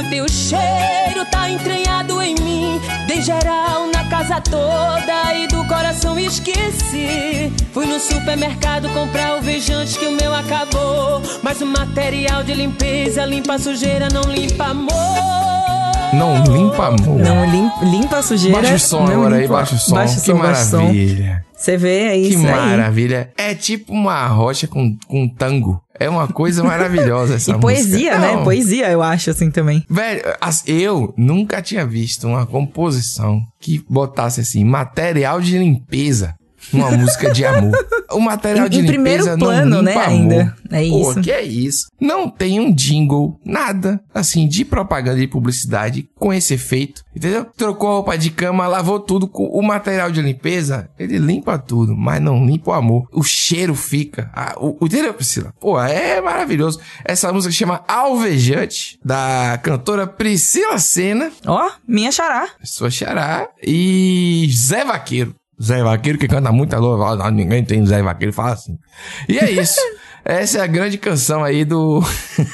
o teu cheiro tá entranhado em mim. Dei geral na casa toda e do coração esqueci. Fui no supermercado comprar o vejante que o meu acabou. Mas o material de limpeza limpa a sujeira, não limpa amor. Não limpa amor. Não lim, limpa a sujeira. Baixa o som não agora aí, limpa- baixa o som. Baixa o que som, maravilha. Você vê, é Que isso aí. maravilha. É tipo uma rocha com, com tango. É uma coisa maravilhosa essa E música. poesia, né? Poesia, eu acho, assim, também. Velho, eu nunca tinha visto uma composição que botasse assim, material de limpeza numa música de amor. O material Em- de em limpeza primeiro não plano, limpa né, amor. ainda. É Pô, isso. que é isso? Não tem um jingle, nada, assim, de propaganda de publicidade com esse efeito, entendeu? Trocou a roupa de cama, lavou tudo com o material de limpeza, ele limpa tudo, mas não limpa o amor. O cheiro fica. Ah, o, o- entendeu, Priscila? Pô, é maravilhoso. Essa música chama Alvejante, da cantora Priscila Senna, Ó, minha xará. sua xará, e Zé Vaqueiro. Zé Vaqueiro que canta muito alô, fala, "Ah, ninguém tem Zé Vaqueiro, fala assim. E é isso. Essa é a grande canção aí do.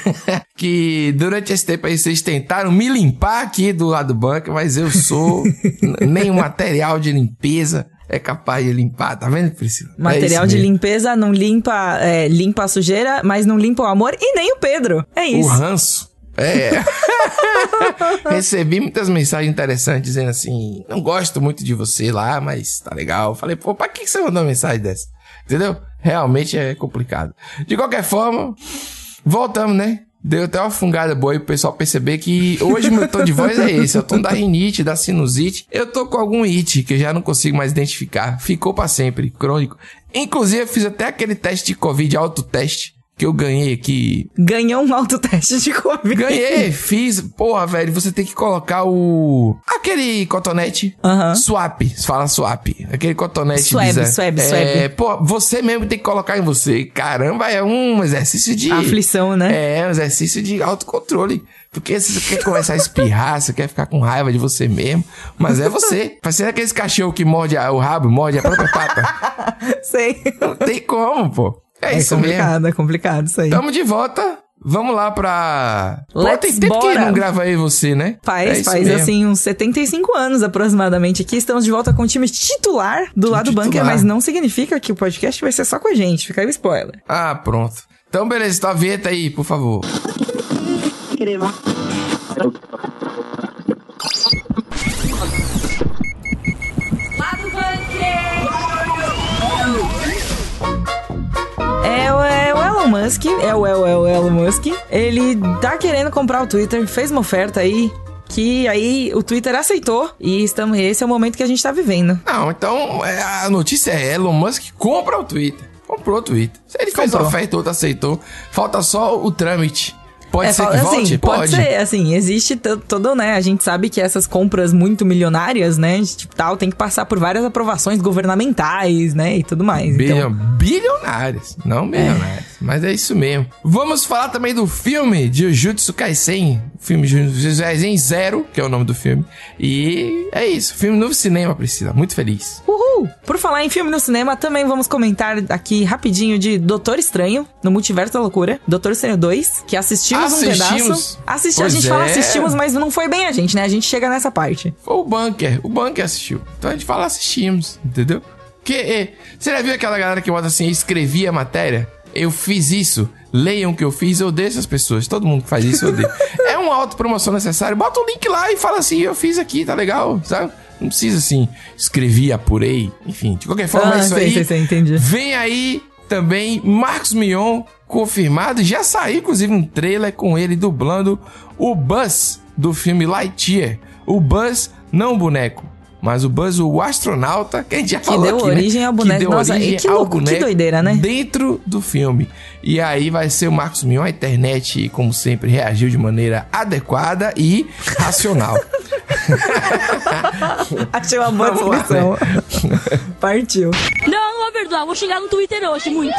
que durante esse tempo aí vocês tentaram me limpar aqui do lado do banco, mas eu sou. nem o material de limpeza é capaz de limpar, tá vendo, Priscila? É Material isso de mesmo. limpeza não limpa, é, limpa a sujeira, mas não limpa o amor e nem o Pedro. É O isso. ranço. É. Recebi muitas mensagens interessantes dizendo assim: não gosto muito de você lá, mas tá legal. Falei, pô, pra que você mandou uma mensagem dessa? Entendeu? Realmente é complicado. De qualquer forma, voltamos, né? Deu até uma fungada boa aí pro pessoal perceber que hoje meu tom de voz é esse. É o tom da rinite, da sinusite. Eu tô com algum it que eu já não consigo mais identificar. Ficou pra sempre, crônico. Inclusive, eu fiz até aquele teste de Covid, autoteste, que eu ganhei aqui Ganhou um autoteste de Covid. Ganhei, fiz. Porra, velho, você tem que colocar o. Aquele cotonete. Aham. Swap, fala swap. Aquele cotonete. Swab, bizarro. swab, é, swab. Pô, você mesmo tem que colocar em você. Caramba, é um exercício de. Aflição, né? É, um exercício de autocontrole. Porque se você quer começar a espirrar, você quer ficar com raiva de você mesmo. Mas é você. Ser aqueles cachorro que morde a- o rabo, morde a própria pata. Sei. Não tem como, pô. É, É isso mesmo. complicado, é complicado isso aí. Tamo de volta. Vamos lá pra. Pô, Let's tem tempo que bora. não grava aí você, né? Faz, É faz mesmo. assim uns 75 anos aproximadamente aqui. Estamos de volta com o time titular do lado do titular. bunker, mas não significa que o podcast vai ser só com a gente. Fica aí o spoiler. Ah, pronto. Então, beleza, tá a vinheta aí, por favor. É, Elon Musk, é o, é o, é o Elon Musk. Ele tá querendo comprar o Twitter, fez uma oferta aí. Que aí o Twitter aceitou e estamos, esse é o momento que a gente tá vivendo. Não, então é, a notícia é Elon Musk compra o Twitter. Comprou o Twitter. Se ele fez a Comprou. oferta, outro aceitou. Falta só o trâmite. Pode É, ser que assim, volte? pode. ser, assim, existe to- todo, né? A gente sabe que essas compras muito milionárias, né? Tipo, tal, tem que passar por várias aprovações governamentais, né? E tudo mais. Bilhon, Então, bilionários, não milionários. Mas é isso mesmo. Vamos falar também do filme de Jujutsu Kaisen. O filme Jujutsu Kaisen Zero, que é o nome do filme. E é isso. Filme novo cinema, Priscila. Muito feliz. uhul! Por falar em filme no cinema, também vamos comentar aqui rapidinho de Doutor Estranho, no Multiverso da Loucura. Doutor Estranho 2, que assistimos, um Assistimos. pedaço. Assisti, a gente fala é. assistimos, mas não foi bem a gente, né? A gente chega nessa parte. Foi o Bunker. O Bunker assistiu. Então a gente fala assistimos, entendeu? Que, eh, você já viu aquela galera que bota assim, escrevi a matéria? Eu fiz isso. Leiam o que eu fiz, eu odeio essas pessoas. Todo mundo que faz isso, eu odeio. é uma autopromoção necessária. Bota o link lá e fala assim, eu fiz aqui, tá legal, sabe? Não precisa assim, escrevi, apurei. Enfim, de qualquer forma, Ah, é isso sei, aí. sei, sei, entendi. Vem aí também Marcos Mion confirmado. Já saiu, inclusive, um trailer com ele dublando o Buzz do filme Lightyear. O Buzz, não o boneco, mas o Buzz, o astronauta, que a gente já falou deu aqui, né? origem ao Que boneco. deu Nossa, origem que ao louco, que boneco doideira, né? Dentro do filme. E aí vai ser o Marcos Mion, a internet, como sempre, reagiu de maneira adequada e racional. Achei uma boa descrição. Partiu. Não, vou perdoar, vou chegar no Twitter hoje, muito.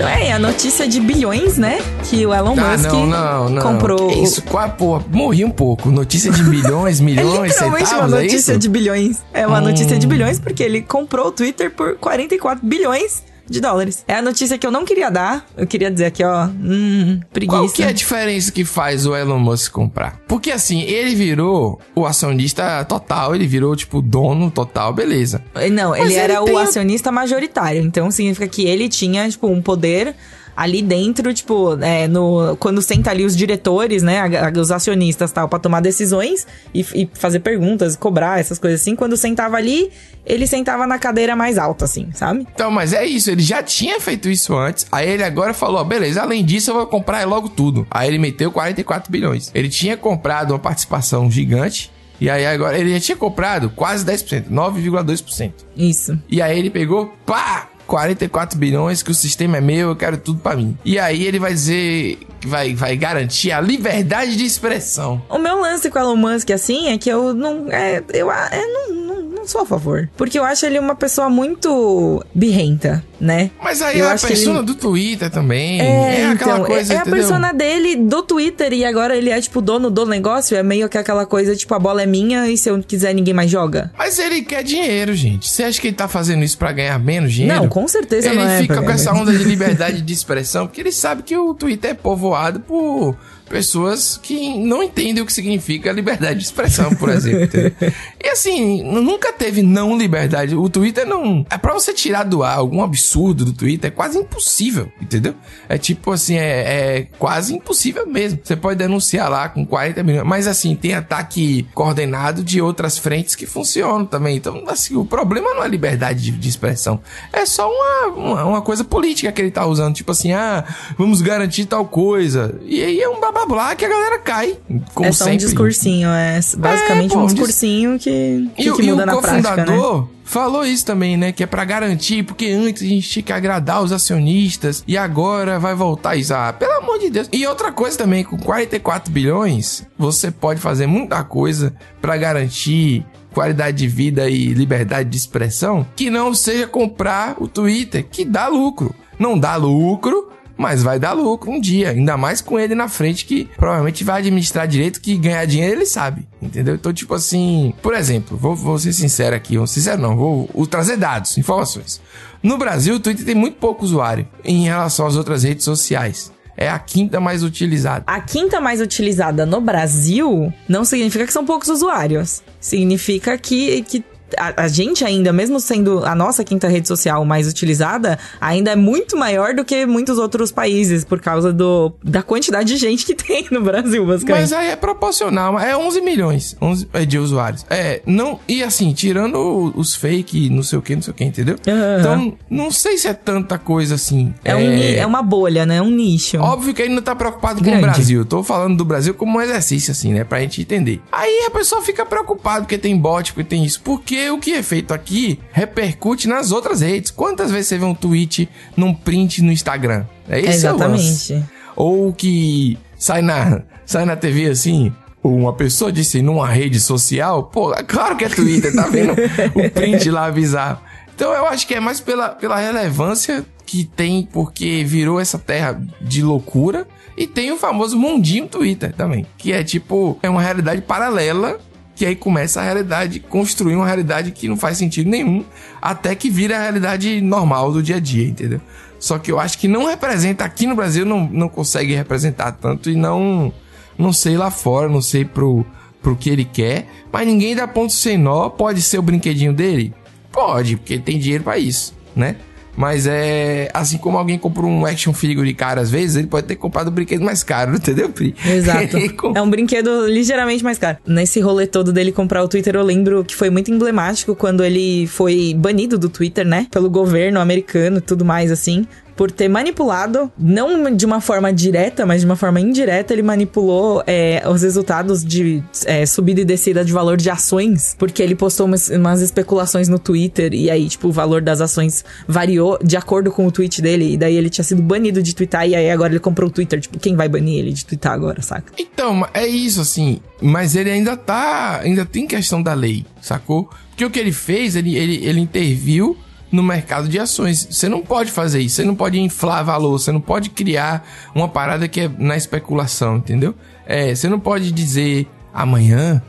Então é, a notícia de bilhões, né? Que o Elon Ah, Musk não, não, não. comprou. Que Isso, quase, pô, morri um pouco. Notícia de milhões, É literalmente centavos, uma é notícia isso? de bilhões. É uma Hum. notícia de bilhões porque ele comprou o Twitter por 44 bilhões de dólares. É a notícia que eu não queria dar. Eu queria dizer aqui, ó, hum, preguiça. Qual que é a diferença que faz o Elon Musk comprar? Porque assim, ele virou o acionista total, ele virou, tipo, dono total, beleza. Não, Mas ele era ele o tem a- acionista majoritário. Então significa que ele tinha, tipo, um poder ali dentro, tipo, é, no, quando senta ali os diretores, né, os acionistas tal, pra tomar decisões e, e fazer perguntas, cobrar essas coisas assim. Quando sentava ali, ele sentava na cadeira mais alta, assim, sabe? Então, mas é isso, ele já tinha feito isso antes. Aí ele agora falou: ó, beleza, além disso eu vou comprar logo tudo. Aí ele meteu 44 bilhões. Ele tinha comprado uma participação gigante. E aí agora ele já tinha comprado quase 10%, 9,2%. Isso. E aí ele pegou, pá! 44 bilhões, que o sistema é meu, eu quero tudo pra mim. E aí ele vai dizer vai, vai garantir a liberdade de expressão. O meu lance com o Elon Musk, assim, é que eu não. É, eu é, não, não, não sou a favor. Porque eu acho ele uma pessoa muito birrenta, né? Mas aí Eu é a persona ele- do Twitter também. É, aquela então, coisa, é, é a persona dele do Twitter e agora ele é, tipo, dono do negócio. É meio que aquela coisa, tipo, a bola é minha e se eu quiser ninguém mais joga. Mas ele quer dinheiro, gente. Você acha que ele tá fazendo isso pra ganhar menos dinheiro? Não, com certeza ele não é fica com essa onda de liberdade de expressão, porque ele sabe que o Twitter é povoado por pessoas que não entendem o que significa liberdade de expressão, por exemplo. E assim, nunca teve não liberdade. O Twitter não. É pra você tirar do ar algum absurdo do Twitter, é quase impossível, entendeu? É tipo assim, é, é quase impossível mesmo. Você pode denunciar lá com 40 milhões, mas assim, tem ataque coordenado de outras frentes que funcionam também. Então, assim, o problema não é liberdade de, de expressão. É só uma, uma, uma coisa política que ele tá usando. Tipo assim, ah, vamos garantir tal coisa. E aí é um blá blá blá que a galera cai. Como é só sempre. um discursinho, é basicamente É, pô, um dis- discursinho que, que, E, o- que e muda o na prática, né? cofundador falou isso também, né? Que é pra garantir, porque antes a gente tinha que agradar os acionistas e agora vai voltar isso. Ah, pelo amor de Deus. E outra coisa também, com 44 bilhões, você pode fazer muita coisa pra garantir qualidade de vida e liberdade de expressão que não seja comprar o Twitter, que dá lucro. Não dá lucro, mas vai dar lucro um dia, ainda mais com ele na frente que provavelmente vai administrar direito, que ganhar dinheiro ele sabe, entendeu? Então, tipo assim, por exemplo, vou, vou ser sincero aqui, vou sincero não, vou, vou trazer dados, informações. No Brasil, o Twitter tem muito pouco usuário em relação às outras redes sociais. É a quinta mais utilizada. A quinta mais utilizada no Brasil não significa que são poucos usuários. Significa que, que a, a gente ainda, mesmo sendo a nossa quinta rede social mais utilizada, ainda é muito maior do que muitos outros países, por causa do, da quantidade de gente que tem no Brasil, basicamente. Mas aí é proporcional, é 11 milhões 11 é, de usuários. É, não, e assim, tirando os fake, não sei o que, não sei o que, entendeu? Aham. Então, não sei se é tanta coisa assim. É, um, ni- é uma bolha, né? É um nicho. Óbvio que ele não tá preocupado com Grande. o Brasil. Tô falando do Brasil como um exercício, assim, né? Pra gente entender. Aí a pessoa fica preocupada porque tem bot, porque tem isso. Porque o que é feito aqui repercute nas outras redes. Quantas vezes você vê um tweet num print no Instagram? É esse é. Exatamente. Ou que sai na, sai na TV assim. Uma pessoa disse numa rede social, pô, é claro que é Twitter, tá vendo? o print lá avisar. Então eu acho que é mais pela, pela relevância que tem, porque virou essa terra de loucura. E tem o famoso mundinho Twitter também, que é tipo, é uma realidade paralela que aí começa a realidade, construir uma realidade que não faz sentido nenhum, até que vira a realidade normal do dia a dia, entendeu? Só que eu acho que não representa, aqui no Brasil não, não consegue representar tanto e não, não sei lá fora, não sei pro, pro que ele quer, mas ninguém dá ponto sem nó, pode ser o brinquedinho dele? Pode, porque tem dinheiro pra isso, né? Mas é. Assim como alguém compra um action figure caro às vezes, ele pode ter comprado um brinquedo mais caro, entendeu, Pri? Exato. É um brinquedo ligeiramente mais caro. Nesse rolê todo dele comprar o Twitter, eu lembro que foi muito emblemático quando ele foi banido do Twitter, né? Pelo governo americano e tudo mais assim. Por ter manipulado, não de uma forma direta, mas de uma forma indireta, ele manipulou é, os resultados de é, subida e descida de valor de ações, porque ele postou umas, umas especulações no Twitter, e aí, tipo, o valor das ações variou de acordo com o tweet dele, e daí ele tinha sido banido de twittar, e aí agora ele comprou o Twitter. Tipo, quem vai banir ele de twittar agora, saca? Então, é isso, assim. Mas ele ainda tá. Ainda tem questão da lei, sacou? Porque o que ele fez, ele, ele, ele interviu no mercado de ações. Você não pode fazer isso. Você não pode inflar valor. Você não pode criar uma parada que é na especulação, entendeu? É, você não pode dizer amanhã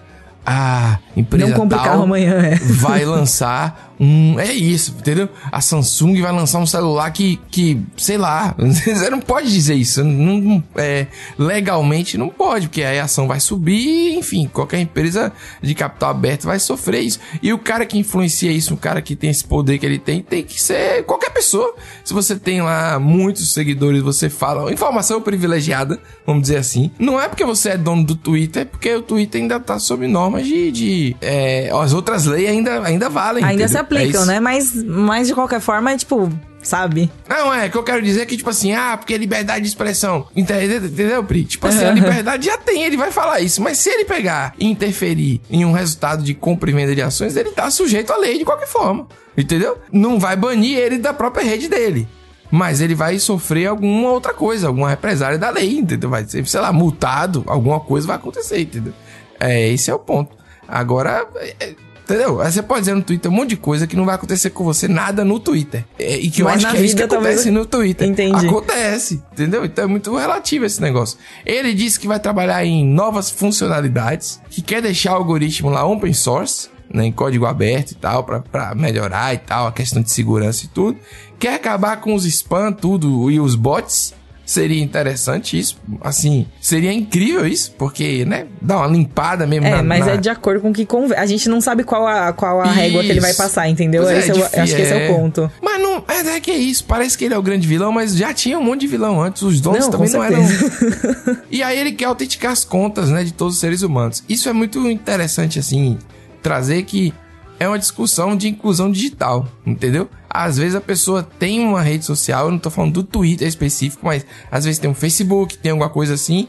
a empresa Não compre tal carro amanhã, é. vai lançar um. É isso, entendeu? A Samsung vai lançar um celular que, que sei lá, você não pode dizer isso. Não, é, legalmente não pode, porque aí a ação vai subir, enfim, qualquer empresa de capital aberto vai sofrer isso. E o cara que influencia isso, o cara que tem esse poder que ele tem, tem que ser qualquer pessoa. Se você tem lá muitos seguidores, você fala informação privilegiada, vamos dizer assim. Não é porque você é dono do Twitter, é porque o Twitter ainda tá sob normas de. de é, as outras leis ainda, ainda valem. Ainda entendeu? se aplicam, É né? Mas, mas de qualquer forma, é tipo, sabe? Não, é, que eu quero dizer que, tipo assim, ah, porque é liberdade de expressão. Entendeu, entendeu Pri? Tipo assim, a liberdade já tem, ele vai falar isso. Mas se ele pegar e interferir em um resultado de compra e venda de ações, ele tá sujeito à lei de qualquer forma. Entendeu? Não vai banir ele da própria rede dele. Mas ele vai sofrer alguma outra coisa, alguma represália da lei, entendeu? Vai ser, sei lá, multado, alguma coisa vai acontecer, entendeu? É, esse é o ponto. Agora, é, Entendeu? Aí você pode dizer no Twitter um monte de coisa que não vai acontecer com você nada no Twitter. É, e que eu Mas acho que é isso que acontece talvez- no Twitter. Entendi. Acontece, entendeu? Então é muito relativo esse negócio. Ele disse que vai trabalhar em novas funcionalidades, que quer deixar o algoritmo lá open source, né, em código aberto e tal, pra melhorar e tal, a questão de segurança e tudo. Quer acabar com os spam, tudo, e os bots. Seria interessante isso, assim, seria incrível isso, porque, né, dá uma limpada mesmo É, na- mas na- é de acordo com o que convém. A gente não sabe qual a, qual a régua que ele vai passar, entendeu? É, Esse é acho que esse é o ponto. Mas não, é, é que é isso. Parece que ele é o grande vilão, mas já tinha um monte de vilão antes. Os donos Não, também não eram. e aí ele quer autenticar as contas, né, de todos os seres humanos. Isso é muito interessante, assim, trazer que é uma discussão de inclusão digital, entendeu? Às vezes a pessoa tem uma rede social, eu não tô falando do Twitter específico, mas às vezes tem um Facebook, tem alguma coisa assim,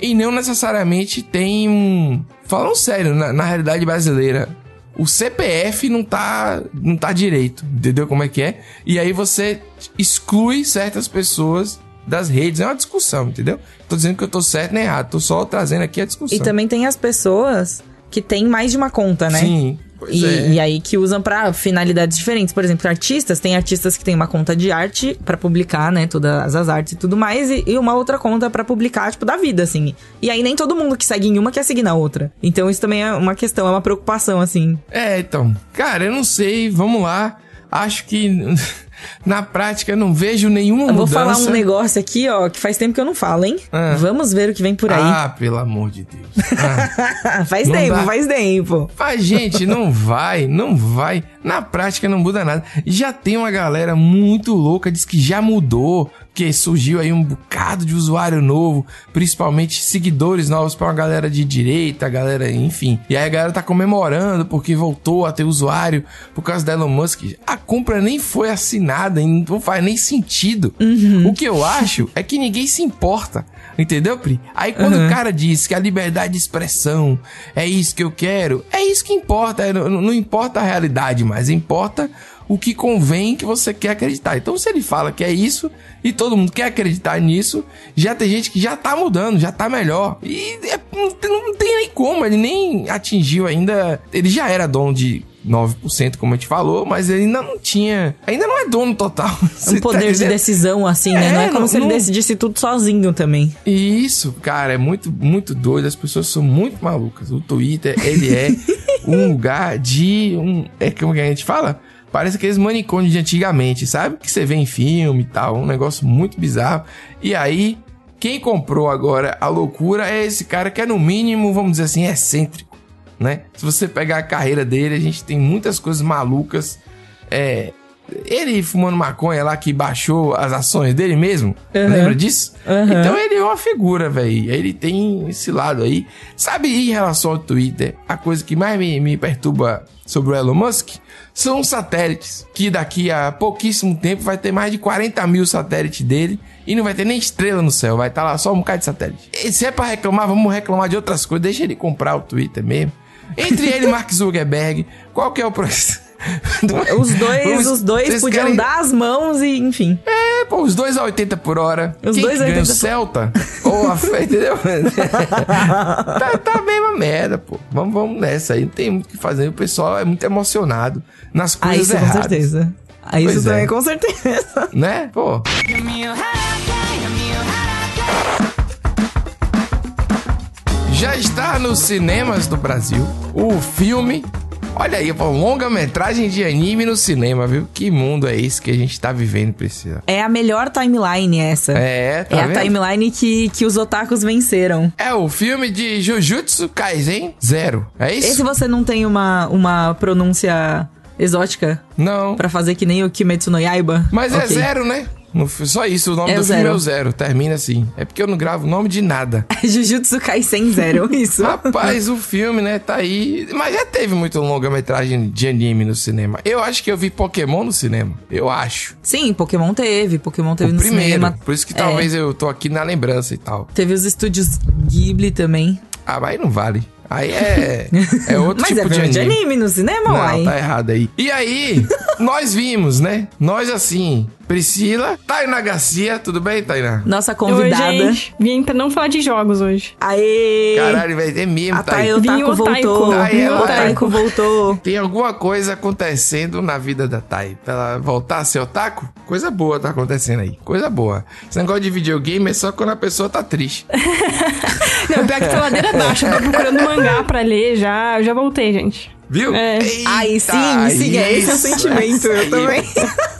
e não necessariamente tem um. Falando sério, na, na realidade brasileira, o CPF não tá, não tá direito, entendeu como é que é? E aí você exclui certas pessoas das redes. É uma discussão, entendeu? Tô dizendo que eu tô certo nem errado, tô só trazendo aqui a discussão. E também tem as pessoas que têm mais de uma conta, né? Sim, E, é. e aí que usam pra finalidades diferentes. Por exemplo, artistas, tem artistas que têm uma conta de arte pra publicar, né, todas as artes e tudo mais, e, e uma outra conta pra publicar, tipo, da vida, assim. E aí nem todo mundo que segue em uma quer seguir na outra. Então isso também é uma questão, é uma preocupação, assim. É, então. Cara, eu não sei, vamos lá. Acho que na prática não vejo nenhuma Eu vou mudança. falar um negócio aqui, ó, que faz tempo que eu não falo, hein? Ah. Vamos ver o que vem por aí. Ah, pelo amor de Deus. Ah. faz não tempo, dá. faz tempo. Mas, gente, não vai, não vai. Na prática não muda nada. Já tem uma galera muito louca, diz que já mudou, que surgiu aí um bocado de usuário novo, principalmente seguidores novos pra uma galera de direita, galera, enfim. E aí a galera tá comemorando porque voltou a ter usuário por causa da Elon Musk. A compra nem foi assinada, e não faz nem sentido. O que eu acho é que ninguém se importa. Entendeu, Pri? Aí quando o cara diz que a liberdade de expressão é isso que eu quero, é isso que importa. é, Não, não importa a realidade mais, importa o que convém que você quer acreditar. Então, se ele fala que é isso e todo mundo quer acreditar nisso, já tem gente que já tá mudando, já tá melhor. E é- não, tem- não tem nem como, ele nem atingiu ainda. Ele já era dono de 9%, como a gente falou, mas ele ainda não tinha. Ainda não é dono total. Você Um tá poder de entendendo? decisão, assim, né? É, Não é como não- se ele não- decidisse tudo sozinho também. Isso, cara, é muito, muito doido. As pessoas são muito malucas. O Twitter, ele é um lugar de. Um, é como que a gente fala? Parece aqueles manicômios de antigamente, sabe? Que você vê em filme e tal. Um negócio muito bizarro. E aí, quem comprou agora a loucura é esse cara que é, no mínimo, vamos dizer assim, excêntrico, né? Se você pegar a carreira dele, a gente tem muitas coisas malucas. É. Ele fumando maconha lá que baixou as ações dele mesmo. Uhum. Lembra disso? Uhum. Então ele é uma figura, velho. Ele tem esse lado aí. Sabe, em relação ao Twitter, a coisa que mais me, me perturba sobre o Elon Musk são os satélites. Que daqui a pouquíssimo tempo vai ter mais de 40 mil satélites dele. E não vai ter nem estrela no céu. Vai estar lá só um bocado de satélite. E se é pra reclamar, vamos reclamar de outras coisas. Deixa ele comprar o Twitter mesmo. Entre ele e Mark Zuckerberg, qual que é o processo? Os dois, Vamos- os dois podiam querem- dar as mãos e, enfim. É, pô, os dois a 80 por hora. Os Quem dois que a ganha, 80 o Celta? Ou a fé, entendeu? tá, tá a mesma merda, pô. Vamos, vamos nessa aí. Não tem muito o que fazer. O pessoal é muito emocionado nas Ah, coisas isso com erradas. certeza. Ah, isso Pois também é. com certeza. Né? Pô. Já está nos cinemas do Brasil o filme Olha aí, pô, longa-metragem de anime no cinema, viu? Que mundo é esse que a gente tá vivendo, Priscila? É a melhor timeline essa. É, tá é vendo? a timeline que, que os otakus venceram. É o filme de Jujutsu Kaisen Zero. É isso? Esse você não tem uma, uma pronúncia exótica Não. pra fazer que nem o Kimetsu no Yaiba? Mas é Ok. zero, né? No só isso, o nome É do o filme é zero. o zero. Termina assim. É porque eu não gravo o nome de nada. Jujutsu Kaisen Zero, isso. Rapaz, o filme, né, tá aí. Mas já teve muito longa-metragem de anime no cinema. Eu acho que eu vi Pokémon no cinema. Eu acho. Sim, Pokémon teve, Pokémon teve o no primeiro. cinema. Por isso que É. talvez eu tô aqui na lembrança e tal. Teve os estúdios Ghibli também. Ah, mas aí não vale. Aí é, é outro Mas tipo é de anime. de anime no cinema, Não, uai. tá errado aí. E aí, nós vimos, né? Nós assim, Priscila, Tainá Garcia, tudo bem, Tainá? Nossa Oi, convidada. gente. Vim pra não falar de jogos hoje. Aê! Caralho, velho, é mesmo, A Vim Otaku o Taiko. voltou. Thay, ela- O Taiko voltou. Tem alguma coisa acontecendo na vida da Thay. Pra ela voltar a ser otaku? Coisa boa tá acontecendo aí. Coisa boa. Esse negócio de videogame é só quando a pessoa tá triste. Não, pior que tá ladeira abaixo. Eu tô procurando mangá pra ler já. Eu já voltei, gente. Viu? É. Eita, Aí sim, me siga, esse é o sentimento, é eu também.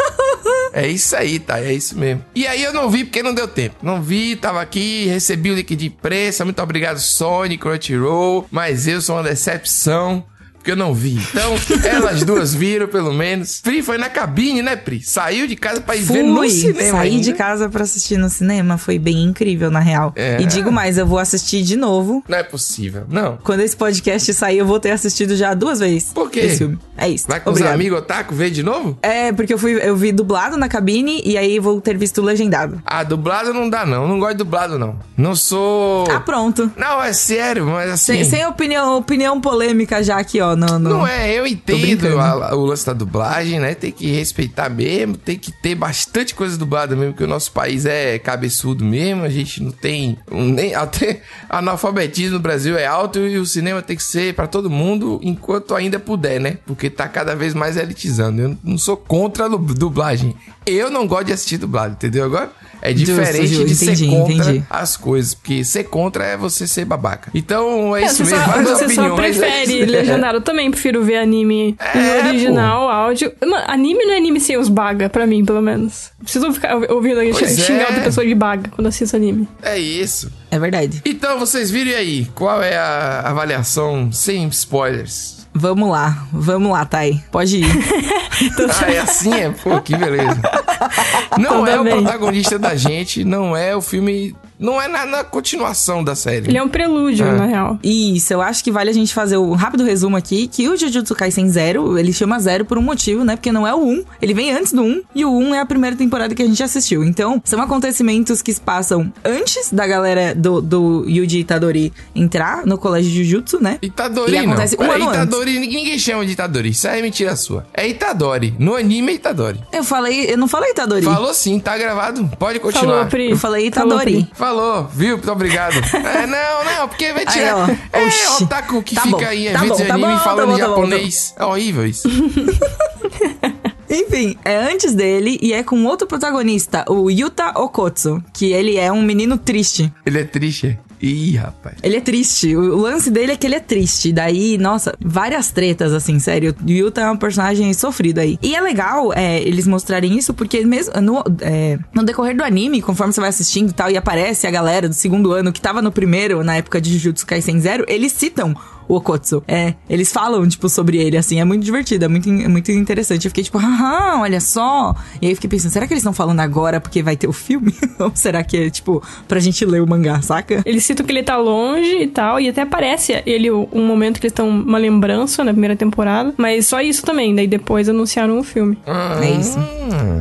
É isso aí, tá? É isso mesmo. E aí eu não vi porque não deu tempo. Não vi, tava aqui, recebi o link de imprensa. Muito obrigado, Sony, Crunchyroll. Mas eu sou uma decepção. Porque eu não vi. Então, elas duas viram, pelo menos. Pri foi na cabine, né, Pri? Saiu de casa pra ir ver no Fui, cinema. saí ainda. de casa pra assistir no cinema, foi bem incrível, na real. É. E digo mais, eu vou assistir de novo. Não é possível. Não. Quando esse podcast sair, eu vou ter assistido já duas vezes. Por quê? É isso. Vai com Obrigado. os amigos otaku ver de novo? É, porque eu fui, eu vi dublado na cabine e aí vou ter visto legendado. Ah, dublado não dá, não. Não gosto de dublado, não. Não sou. Ah, pronto. Não, é sério, mas assim. Sem, sem opinião, opinião polêmica já aqui, ó. No, no- Não é, eu entendo a- o lance da dublagem, né? Tem que respeitar mesmo, tem que ter bastante coisa dublada mesmo, porque o nosso país é cabeçudo mesmo, a gente não tem nem até analfabetismo no Brasil é alto e o cinema tem que ser pra todo mundo enquanto ainda puder, né? Porque tá cada vez mais elitizando. Eu não sou contra a du- dublagem. Eu não gosto de assistir dublado, entendeu agora? É Justo, diferente Ju, de entendi, ser contra entendi. as coisas, porque ser contra é você ser babaca. Então é, É, isso você mesmo, só, você só opiniões. prefere né? legendado. Eu também prefiro ver anime É, em original, áudio. Mano, anime não é anime sem os baga, pra mim, pelo menos. Preciso ficar ouvindo a gente Pois xingar é. outra pessoa de baga quando assisto anime. É isso. É verdade. Então, vocês viram aí, qual é a avaliação sem spoilers? Vamos lá, vamos lá, Thay. Pode ir. Ah, é assim, é? Pô, que beleza. Não é tá o bem. protagonista da gente, não é o filme... Não é na, na continuação da série. Ele é um prelúdio, É. na real. Isso, eu acho que vale a gente fazer o rápido resumo aqui, que o Jujutsu Kaisen Zero, ele chama Zero por um motivo, né? Porque não é o 1, ele vem antes do 1, e o 1 é a primeira temporada que a gente assistiu. Então, são acontecimentos que se passam antes da galera do, do Yuji Itadori entrar no colégio de Jujutsu, né? Itadori E acontece não. um É ano Itadori, ninguém chama de Itadori. Isso aí é mentira sua. É Itadori. No anime é Itadori. Eu falei, eu não falei Itadori. Falou sim, tá gravado. Pode continuar. Falou, Pri. Eu falei Falou, Itadori. Pri. Falou, viu? Muito obrigado. é, não, não, porque vai Aí, tirar. é, Oxi. otaku que Tá fica bom, aí em tá eventos bom, de tá anime bom, tá falando bom, tá bom, tá japonês. É horrível isso. Enfim, é antes dele e é com outro protagonista, o Yuta Okotsu, que ele é um menino triste. Ele é triste. Ih, rapaz. Ele é triste. O lance dele é que ele é triste. Daí, nossa, várias tretas, assim, sério. O Yuta é um personagem sofrido aí. E é legal é, eles mostrarem isso, porque mesmo no, é, no decorrer do anime, conforme você vai assistindo e tal, e aparece a galera do segundo ano que tava no primeiro, na época de Jujutsu Kaisen Zero, eles citam o Okotsu. É, eles falam, tipo, sobre ele, assim, é muito divertido, é muito, é muito interessante. Eu fiquei tipo, haha, olha só. E aí eu fiquei pensando, será que eles estão falando agora porque vai ter o filme? Ou será que é, tipo, pra gente ler o mangá, saca? Eles citam que ele tá longe e tal, e até aparece ele um momento que eles estão uma lembrança na primeira temporada, mas só isso também, daí depois anunciaram o filme. É isso.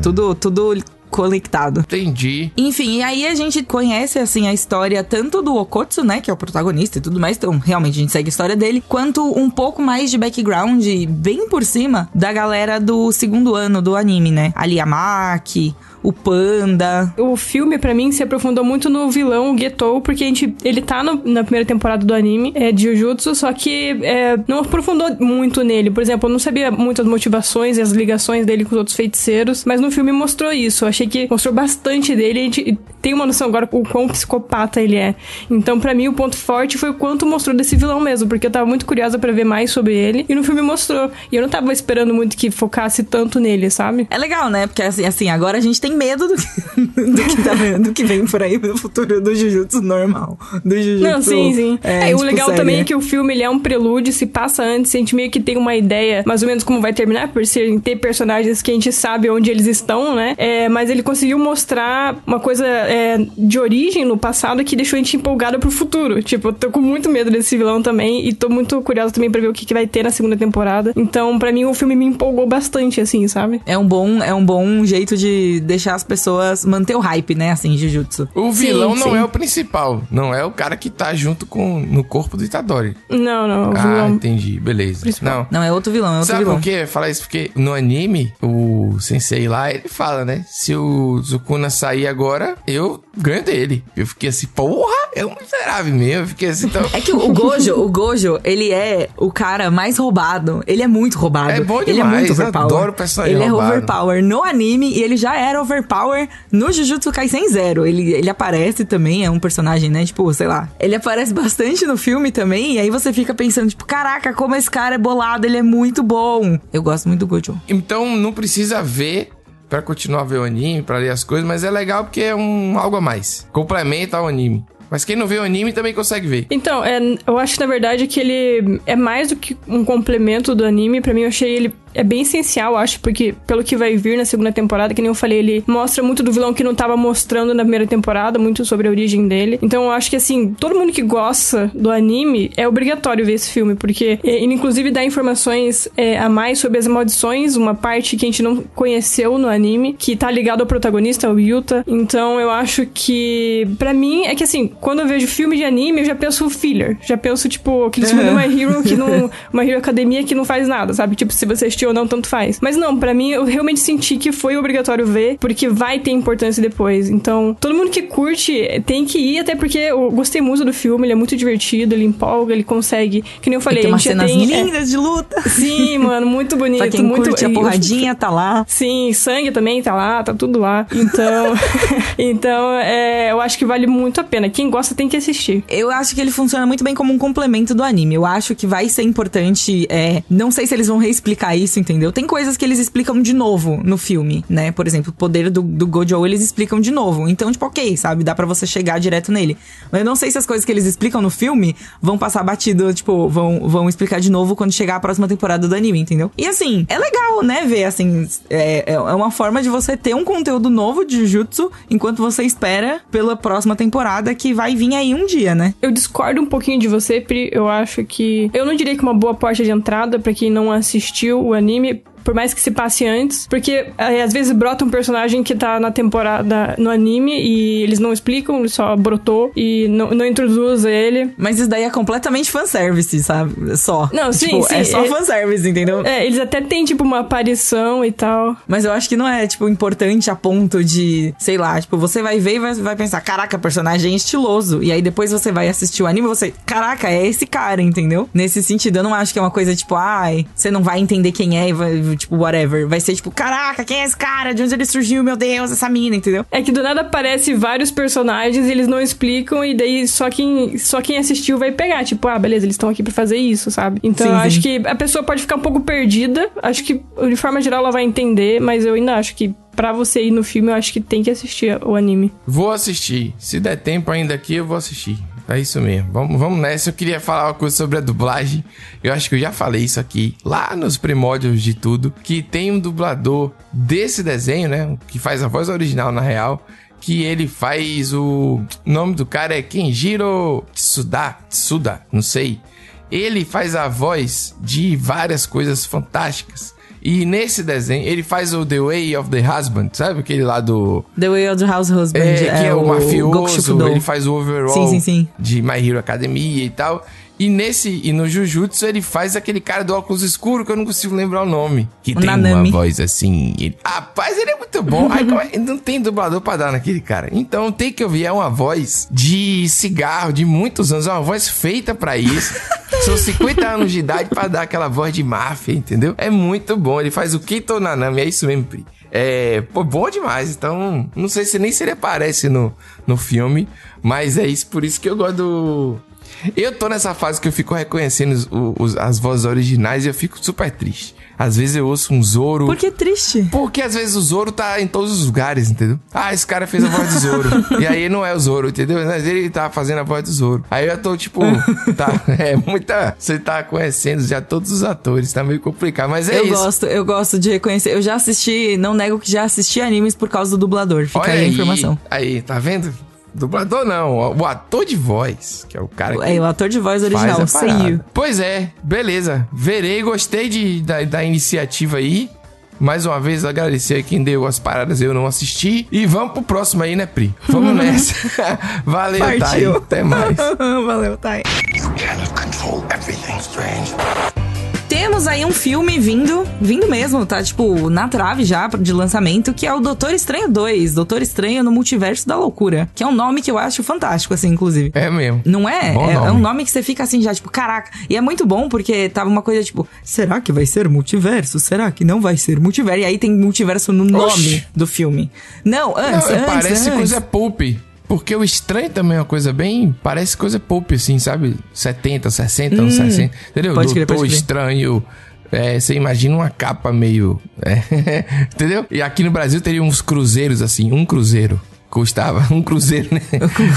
Tudo, tudo conectado. Entendi. Enfim, e aí a gente conhece, assim, a história tanto do Okotsu, né, que é o protagonista e tudo mais, então realmente a gente segue a história dele, quanto um pouco mais de background, bem por cima, da galera do segundo ano do anime, né? A Liamaki, o Panda. O filme, pra mim, se aprofundou muito no vilão, o Getou, porque a gente, ele tá no- na primeira temporada do anime, é de Jujutsu, só que é, não aprofundou muito nele. Por exemplo, eu não sabia muito as motivações e as ligações dele com os outros feiticeiros, mas no filme mostrou isso. Eu achei que mostrou bastante dele. A gente, tem uma noção agora o quão psicopata ele é. Então, para mim, o ponto forte foi o quanto mostrou desse vilão mesmo, porque eu tava muito curiosa para ver mais sobre ele, e no filme mostrou. E eu não tava esperando muito que focasse tanto nele, sabe? É legal, né? Porque assim, assim agora a gente tem medo do que, do que, tá, do que vem por aí no futuro do Jujutsu normal. Do Jujutsu. Não, sim, sim. É, é o tipo, legal série. também é que o filme ele é um prelúdio, se passa antes, a gente meio que tem uma ideia mais ou menos como vai terminar, por ser, ter personagens que a gente sabe onde eles estão, né? É, mas ele conseguiu mostrar uma coisa é, de origem no passado que deixou a gente empolgada pro futuro. Tipo, eu tô com muito medo desse vilão também e tô muito curiosa também pra ver o que, que vai ter na segunda temporada. Então, pra mim, o filme me empolgou bastante, assim, sabe? É um bom, é um bom jeito de deixar as pessoas manter o hype, né? Assim, Jujutsu. O vilão Sim, não sim. é o principal. Não é o cara que tá junto com no corpo do Itadori. Não, não, o Ah, vilão. entendi. Beleza. Principal. Não. Não, é outro vilão, é outro Sabe vilão. por quê? Falar isso porque no anime, o sensei lá, ele fala, né? Se o Sukuna sair agora, eu ganho dele. Eu fiquei assim, porra, é um miserável mesmo. Eu fiquei assim, então... É que o Gojo, o Gojo, ele é o cara mais roubado. Ele é muito roubado. É bom Ele é demais, muito overpower. adoro personagem Ele roubado. é overpower no anime e ele já era overpower no Jujutsu Kaisen Zero. Ele, ele aparece também, é um personagem, né? Tipo, sei lá. Ele aparece bastante no filme também. E aí você fica pensando, tipo, caraca, como esse cara é bolado, ele é muito bom. Eu gosto muito do Gojo. Então não precisa ver pra continuar a ver o anime, pra ler as coisas, mas é legal porque é um algo a mais. Complementa ao anime. Mas quem não vê o anime também consegue ver. Então, é, eu acho na verdade que ele é mais do que um complemento do anime. Pra mim, eu achei ele é bem essencial, acho, porque pelo que vai vir na segunda temporada, que nem eu falei, ele mostra muito do vilão que não tava mostrando na primeira temporada, muito sobre a origem dele. Então, eu acho que assim, todo mundo que gosta do anime é obrigatório ver esse filme, porque é, ele inclusive dá informações é, a mais sobre as maldições, uma parte que a gente não conheceu no anime, que tá ligado ao protagonista, o Yuta. Então, eu acho que pra mim é que assim, quando eu vejo filme de anime, eu já penso filler, já penso tipo aquele filme do My Hero que não, uma Hero Academia que não faz nada, sabe? Tipo, se você assistiu ou não, tanto faz. Mas não, pra mim eu realmente senti que foi obrigatório ver, porque vai ter importância depois. Então, todo mundo que curte tem que ir, até porque eu gostei muito do filme, ele é muito divertido, ele empolga, ele consegue. Que nem eu falei, tem a umas cenas tem. é, lindas de luta. sim, mano, muito bonito. pra quem muito, curte a porradinha, tá lá. Sim, sangue também tá lá, tá tudo lá. Então, então é, eu acho que vale muito a pena. Quem gosta tem que assistir. Eu acho que ele funciona muito bem como um complemento do anime. Eu acho que vai ser importante. É, não sei se eles vão reexplicar isso, entendeu? Tem coisas que eles explicam de novo no filme, né? Por exemplo, o poder do, do Gojo eles explicam de novo. Então, tipo, ok, sabe? Dá pra você chegar direto nele. Mas eu não sei se as coisas que eles explicam no filme vão passar batido, tipo, vão, vão explicar de novo quando chegar a próxima temporada do anime, entendeu? E assim, é legal, né? Ver, assim, é, é uma forma de você ter um conteúdo novo de Jujutsu enquanto você espera pela próxima temporada que vai vir aí um dia, né? Eu discordo um pouquinho de você, Pri. Eu acho que. Eu não diria que uma boa porta de entrada pra quem não assistiu o anime. Por mais que se passe antes. Porque é, às vezes brota um personagem que tá na temporada no anime e eles não explicam, ele só brotou e não, não introduz ele. Mas isso daí é completamente fanservice, sabe? Só. Não, sim, Tipo, sim, É só é- fanservice, entendeu? É, eles até têm, tipo, uma aparição e tal. Mas eu acho que não é, tipo, importante a ponto de, sei lá, tipo, você vai ver e vai, vai pensar, caraca, personagem estiloso. E aí depois você vai assistir o anime e você, caraca, é esse cara, entendeu? Nesse sentido, eu não acho que é uma coisa tipo, ai, você não vai entender quem é e vai, tipo, whatever. Vai ser tipo, caraca, quem é esse cara? De onde ele surgiu? Meu Deus, essa mina, entendeu? É que do nada aparece vários personagens e eles não explicam, e daí só quem, só quem assistiu vai pegar. Tipo, ah, beleza, eles estão aqui pra fazer isso, sabe? Então Sim, eu sim. acho que a pessoa pode ficar um pouco perdida. Acho que, de forma geral, ela vai entender, mas eu ainda acho que pra você ir no filme, eu acho que tem que assistir o anime. Vou assistir. Se der tempo ainda aqui, eu vou assistir. É isso mesmo. Vamos, vamos nessa. Eu queria falar uma coisa sobre a dublagem. Eu acho que eu já falei isso aqui lá nos primórdios de tudo. Que tem um dublador desse desenho, né? Que faz a voz original na real. Que ele faz o. O nome do cara é Kenjiro Tsuda. Tsuda, não sei. Ele faz a voz de várias coisas fantásticas. E nesse desenho, ele faz o The Way of the Husband, sabe? Aquele lá do. The Way of the House Husband. É, que é, o, Goku mafioso, ele faz o overall Sim, sim, sim. de My Hero Academia e tal. E nesse, e no Jujutsu ele faz aquele cara do óculos escuro que eu não consigo lembrar o nome. Que O tem Nanami. uma voz assim. Ele, rapaz, ele é muito bom. Como é- não tem dublador pra dar naquele cara. Então tem que ouvir, é uma voz de cigarro de muitos anos, é uma voz feita pra isso. São 50 anos de idade pra dar aquela voz de máfia, entendeu? É muito bom. Ele faz o Kito Nanami, é isso mesmo, Pri. É, pô, bom demais. Então, não sei se nem se ele aparece no, no filme, mas é isso, por isso que eu gosto do. Eu tô nessa fase que eu fico reconhecendo os, os- as vozes originais e eu fico super triste. Às vezes eu ouço um Zoro. Por que triste? Porque às vezes o Zoro tá em todos os lugares, entendeu? Ah, esse cara fez a voz do Zoro. e aí não é o Zoro, entendeu? Mas ele tá fazendo a voz do Zoro. Aí eu tô tipo, tá, é muita. Você tá conhecendo já todos os atores, tá meio complicado. Mas é eu isso. gosto, eu gosto de reconhecer. Eu já assisti, não nego que já assisti animes por causa do dublador. Fica Olha aí a informação. Aí, tá vendo? Dublador não, o ator de voz, que é o cara que É, o ator de voz original, parada. Pois é, beleza. Verei, gostei de, da, da iniciativa aí. Mais uma vez, agradecer a quem deu as paradas, eu não assisti. E vamos pro próximo aí, né, Pri? Vamos nessa. Valeu, Thay. Até mais. Valeu, tá aí. cannot control everything strange. Temos aí um filme vindo, vindo mesmo, tá? Tipo, na trave já de lançamento, que é o Doutor Estranho 2, Doutor Estranho no Multiverso da Loucura. Que é um nome que eu acho fantástico, assim, inclusive. É mesmo. Não é? É, é um nome que você fica assim já, tipo, caraca. E é muito bom porque tava uma coisa tipo, será que vai ser multiverso? Será que não vai ser multiverso? E aí tem multiverso no nome Oxi. do filme. Não, Não, antes, é, antes, parece antes. coisa pulp. Porque o estranho também é uma coisa bem. Parece coisa pulp, assim, sabe? 70, 60, anos 60. Entendeu? Hum. Pode Doutor crer. Estranho. É, você imagina uma capa meio. é, entendeu? E aqui no Brasil teria uns cruzeiros assim, um cruzeiro. Custava um cruzeiro, né?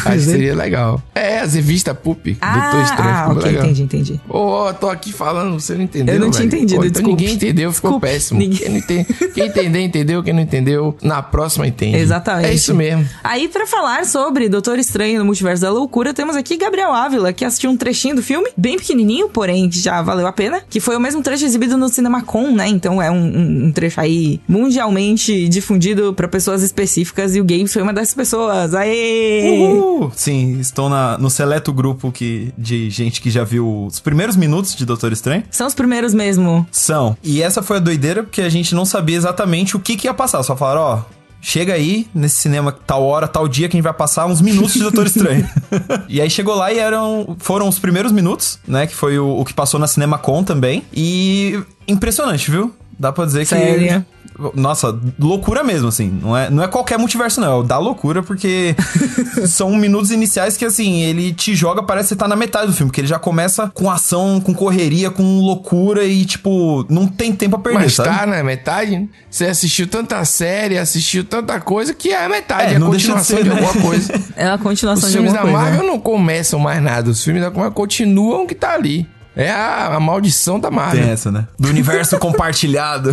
Acho que seria legal. É, as revistas Doutor Ah, Estranho. ah ficou ok, legal. entendi, entendi. Ô, tô aqui falando, você não entendeu. Eu não tinha velho. entendido, Pô, então desculpe. ninguém entendeu, ficou péssimo. ninguém- Quem, entende, quem entender, entendeu. Quem não entendeu, na próxima entende. Exatamente. É isso mesmo. Aí, pra falar sobre Doutor Estranho no Multiverso da Loucura, temos aqui Gabriel Ávila, que assistiu um trechinho do filme, bem pequenininho, porém já valeu a pena, que foi o mesmo trecho exibido no CinemaCon, né? Então é um, um- um trecho aí mundialmente difundido pra pessoas específicas e o Games foi uma dessas pessoas. Aê! Uhul! Sim, estou na, no seleto grupo que, de gente que já viu os primeiros minutos de Doutor Estranho. São os primeiros mesmo. São. E essa foi a doideira porque a gente não sabia exatamente o que, que ia passar. Só falaram, ó, chega aí nesse cinema tal hora, tal dia que a gente vai passar uns minutos de Doutor Estranho. e aí chegou lá e eram foram os primeiros minutos, né? Que foi o, o que passou na CinemaCon também. E impressionante, viu? Dá pra dizer Sério? que. Nossa, loucura mesmo, assim. Não é, não é qualquer multiverso, não. É o da loucura, porque são minutos iniciais que, assim, ele te joga, parece que você tá na metade do filme, porque ele já começa com ação, com correria, com loucura e, tipo, não tem tempo a perder, Mas sabe? tá na metade. né? Você assistiu tanta série, assistiu tanta coisa que é a metade, É, é a deixa de continuação ser, de, né? alguma coisa. É a continuação Os de filmes alguma da coisa. Marvel não começam mais nada. Os filmes da Marvel continuam o que tá ali. É a, a maldição da Marvel. Tem essa, né? Do universo compartilhado.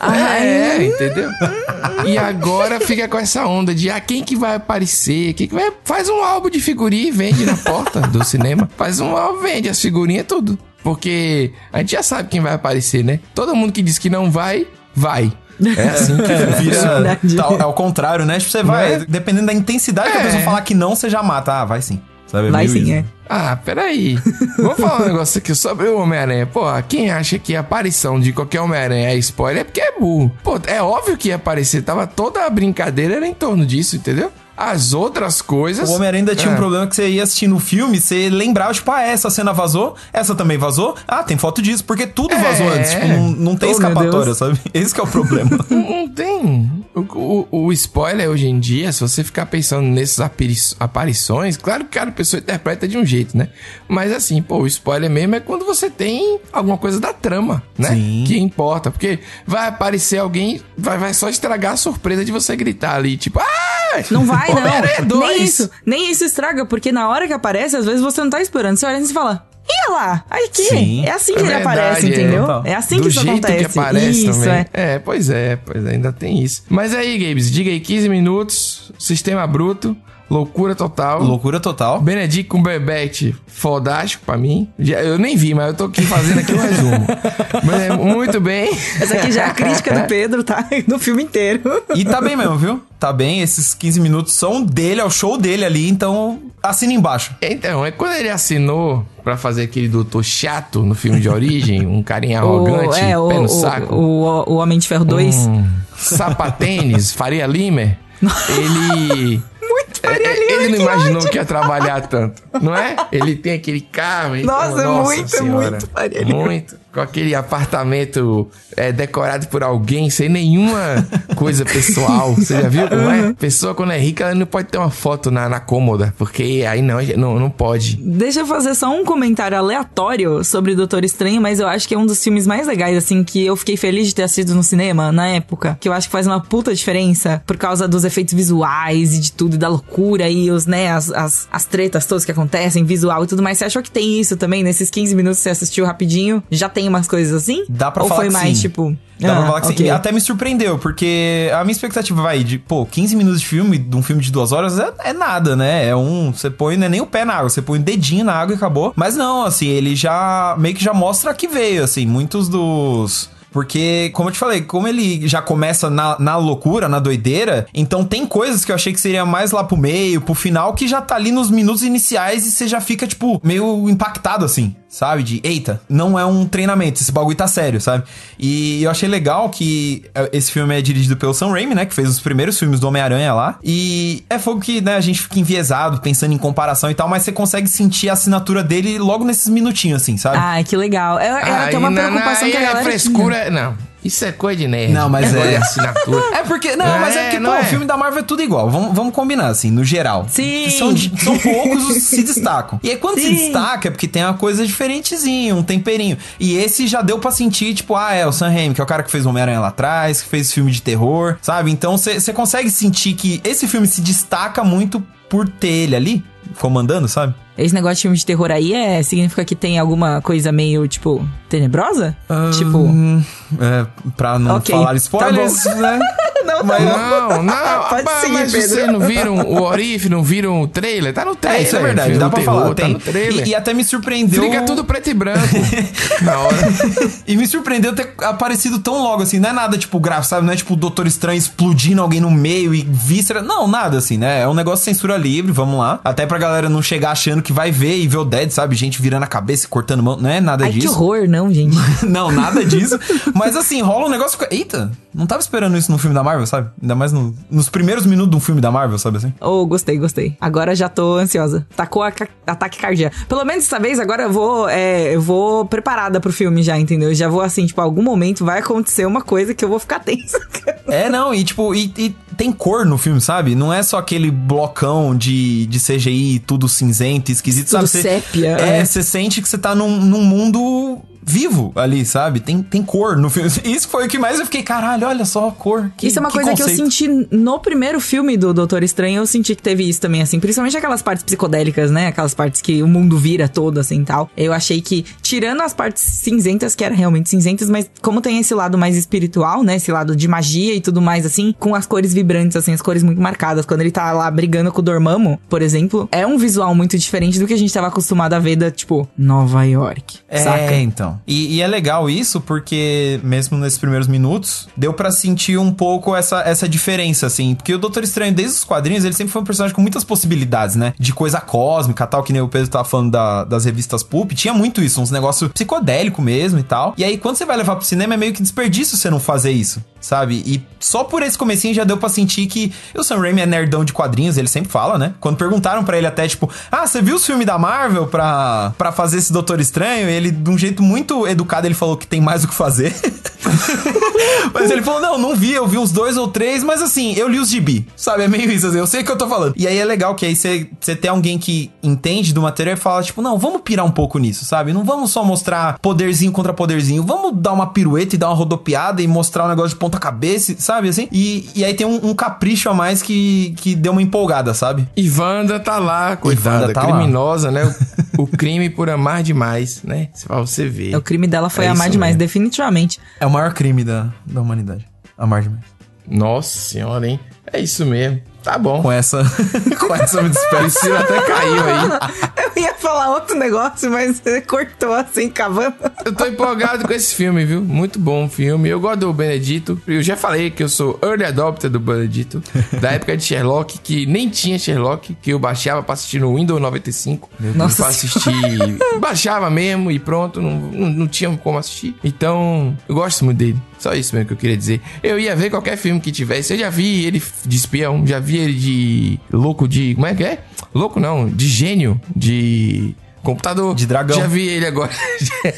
É, entendeu? e agora fica com essa onda de ah, quem que vai aparecer? Quem que vai... Faz um álbum de figurinha e vende na porta do cinema. Faz um álbum, vende as figurinhas tudo. Porque a gente já sabe quem vai aparecer, né? Todo mundo que diz que não vai, vai. É assim que É, vira. verdade. tal- é o contrário, né? Tipo, você vai. Né? Dependendo da intensidade que a É. pessoa falar que não, você já mata. Ah, vai sim. Sabe? Vai meio sim, isso. é. Ah, peraí. Vamos falar um negócio aqui sobre o Homem-Aranha. Pô, quem acha que a aparição de qualquer Homem-Aranha é spoiler é porque é burro. Pô, é óbvio que ia aparecer. Tava toda a brincadeira era em torno disso, entendeu? As outras coisas. O Homem-Aranha ainda tinha um É. problema que você ia assistindo o filme, você lembrava, tipo, ah, essa cena vazou, essa também vazou. Ah, tem foto disso, porque tudo vazou É. antes. Tipo, não, não tem Oh, escapatória, sabe? Esse que é o problema. Não, tem. O, o- o spoiler hoje em dia, se você ficar pensando nessas apari- aparições, claro que cada pessoa interpreta de um jeito, né? Mas assim, pô, o spoiler mesmo é quando você tem alguma coisa da trama, né? Sim. Que importa. Porque vai aparecer alguém, vai, vai só estragar a surpresa de você gritar ali, tipo, ah! Não vai, Homem-Aranha não. 2. Nem isso. Nem isso estraga, porque na hora que aparece, às vezes você não tá esperando. Você olha e você fala, e lá? Aqui. Sim. É assim que É ele verdade, aparece, é. entendeu? Total. É, assim Do que isso jeito acontece. que aparece isso, também. é. pois é, pois é, ainda tem isso. Mas aí, Gabes, diga aí, 15 minutos, sistema bruto, loucura total. Loucura total. Benedict Cumberbatch, fodástico pra mim. Já- Eu nem vi, mas eu tô aqui fazendo aqui um resumo. Mas é muito bem. Essa aqui já é a crítica do Pedro, tá? No filme inteiro. E tá bem mesmo, viu? Tá bem, esses 15 minutos são dele, é o show dele ali, então assina embaixo. Então, é quando ele assinou pra fazer aquele doutor chato no filme de origem, um carinha arrogante, o, é, o, pé no o, saco, o, o Homem de Ferro 2. um sapatênis, Faria Limer, ele... É, é, ele não imaginou que ia trabalhar tanto, não é? Ele tem aquele carro. então, Nossa, muito, Senhora, muito Faria. Muito. Com aquele apartamento é, decorado por alguém, sem nenhuma coisa pessoal. Você já viu como é? Pessoa, quando é rica, ela não pode ter uma foto na, na cômoda, porque aí não, não, não pode. Deixa eu fazer só um comentário aleatório sobre Doutor Estranho, mas eu acho que é um dos filmes mais legais, assim, que eu fiquei feliz de ter assistido no cinema na época. Que eu acho que faz uma puta diferença por causa dos efeitos visuais e de tudo, e da loucura e os, né, as, as, as tretas todas que acontecem, visual e tudo mais. Você achou que tem isso também? Nesses 15 minutos que você assistiu rapidinho, já tem umas coisas assim? Dá pra Ou falar foi que mais, sim. tipo... Dá pra ah, falar que sim. ok. E Até me surpreendeu, porque a minha expectativa vai de, pô, 15 minutos de filme, de um filme de duas horas, é, é nada, né? É um. Você põe, não é nem o pé na água, você põe o dedinho na água e acabou. Mas não, assim, ele já meio que já mostra que veio, assim, muitos dos. Porque, como eu te falei, como ele já começa na, na loucura, na doideira, então tem coisas que eu achei que seria mais lá pro meio, pro final, que já tá ali nos minutos iniciais e você já fica, tipo, meio impactado, assim, sabe? De, eita, não é um treinamento, esse bagulho tá sério, sabe? E eu achei legal que eh, esse filme é dirigido pelo Sam Raimi, né? Que fez os primeiros filmes do Homem-Aranha lá. E é fogo que, né, a gente fica enviesado, pensando em comparação e tal, mas você consegue sentir a assinatura dele logo nesses minutinhos, assim, sabe? Ai, que legal. É, é até Aí, uma preocupação aí que a é galera frescura. Não, isso é coisa de nerd. Não, mas é. de assinatura. É porque. Não, É, mas é porque, não pô, é? o filme da Marvel é tudo igual. Vamos, vamos combinar, assim, no geral. Sim. São, são poucos os que se destacam. E aí, quando se Sim. destaca, é porque tem uma coisa diferentezinha, um temperinho. E esse já deu pra sentir, tipo, ah, é o Sam Raimi, que é o cara que fez o Homem-Aranha lá atrás, que fez filme de terror, sabe? Então você consegue sentir que esse filme se destaca muito por ter ele ali, comandando, sabe? Esse negócio de filme de terror aí é, significa que tem alguma coisa meio, tipo, tenebrosa? tipo. Hum, é, pra não Ok, falar tá spoilers, né? Não, Mas- Não, não. Pode mas, seguir, mas Pedro. vocês não viram o Orif, não viram o trailer? Tá no É, trailer. isso é verdade, filho, dá pra terror, falar. Tá Tem. no trailer. E, e até me surpreendeu. Fica tudo preto e branco na hora. E me surpreendeu ter aparecido tão logo assim. Não é nada tipo gráfico, sabe? Não é tipo o Doutor Estranho explodindo alguém no meio e víscera. Não, nada assim, né? É um negócio de censura livre, vamos lá. Até pra galera não chegar achando que vai ver e ver o Dead, sabe? Gente virando a cabeça e cortando mão. Não é nada Ai, que disso. horror, não, gente. não, nada disso. Mas assim, rola um negócio. que Eita, não tava esperando isso no filme da Marvel, sabe? Ainda mais no- nos primeiros minutos de um filme da Marvel, sabe assim? Oh, gostei, gostei. Agora já tô ansiosa. Tacou a ataque cardíaco. Pelo menos dessa vez, agora eu vou, é, eu vou preparada pro filme já, entendeu? Eu já vou assim, tipo, algum momento vai acontecer uma coisa que eu vou ficar tensa. É, não, e tipo, e, e tem cor no filme, sabe? Não é só aquele blocão de, de CGI, tudo cinzento, esquisito, Tudo sabe? Sépia, É, é. você sente que você tá num, num mundo vivo ali, sabe? Tem, tem cor no filme. Isso foi o que mais eu fiquei, caralho, olha só a cor. Que, isso é uma que coisa que eu conceito. senti no primeiro filme do Doutor Estranho, eu senti que teve isso também, assim. Principalmente aquelas partes psicodélicas, né? Aquelas partes que o mundo vira todo, assim, tal. Eu achei que, tirando as partes cinzentas, que eram realmente cinzentas, mas como tem esse lado mais espiritual, né? Esse lado de magia e tudo mais, assim, com as cores vibrantes, assim, as cores muito marcadas. Quando ele tá lá brigando com o Dormammu, por exemplo, é um visual muito diferente do que a gente tava acostumado a ver da, tipo, Nova York. É, saca? então. E, e é legal isso porque, mesmo nesses primeiros minutos, deu pra sentir um pouco essa, essa diferença, assim. Porque o Doutor Estranho, desde os quadrinhos, ele sempre foi um personagem com muitas possibilidades, né? De coisa cósmica tal, que nem o Pedro tava falando da- das revistas Pulp. Tinha muito isso, uns negócios psicodélico mesmo e tal. E aí, quando você vai levar pro cinema, é meio que desperdício você não fazer isso, sabe? E só por esse comecinho já deu pra sentir que o Sam Raimi é nerdão de quadrinhos, ele sempre fala, né? Quando perguntaram pra ele até, tipo, ah, você viu os filmes da Marvel pra, pra fazer esse Doutor Estranho? E ele, de um jeito muito educado, ele falou que tem mais o que fazer. mas ele falou, não, não vi, eu vi uns dois ou três, mas assim, eu li os gibi, sabe? É meio isso, assim, eu sei o que eu tô falando. E aí é legal que aí você você tem alguém que entende do material e fala, tipo, não, vamos pirar um pouco nisso, sabe? Não vamos só mostrar poderzinho contra poderzinho, vamos dar uma pirueta e dar uma rodopiada e mostrar um negócio de ponta cabeça, sabe? Assim, e, e aí tem um, um capricho a mais que, que deu uma empolgada, sabe? E Wanda tá lá, coitada, Wanda tá lá. criminosa, né? O, o crime por amar demais, né? Pra você ver. O crime dela foi É amar demais, mesmo. definitivamente. É o maior crime da, da humanidade. Amar demais. Nossa senhora, hein? É isso mesmo. Tá bom. Com essa, com essa eu me despeço. Até caiu aí. Eu ia falar outro negócio, mas você cortou assim, cavando. Eu tô empolgado com esse filme, viu? Muito bom filme. Eu gosto do Benedito. Eu já falei que eu sou early adopter do Benedito. da época de Sherlock, que nem tinha Sherlock, que eu baixava pra assistir no Windows 95. Nossa pra assistir. baixava mesmo e pronto. Não, não, não tinha como assistir. Então, eu gosto muito dele. Só isso mesmo que eu queria dizer. Eu ia ver qualquer filme que tivesse. Eu já vi ele de espião, já vi ele de louco de. Como é que é? Louco não, de gênio, de Computador. De dragão. Já vi ele agora.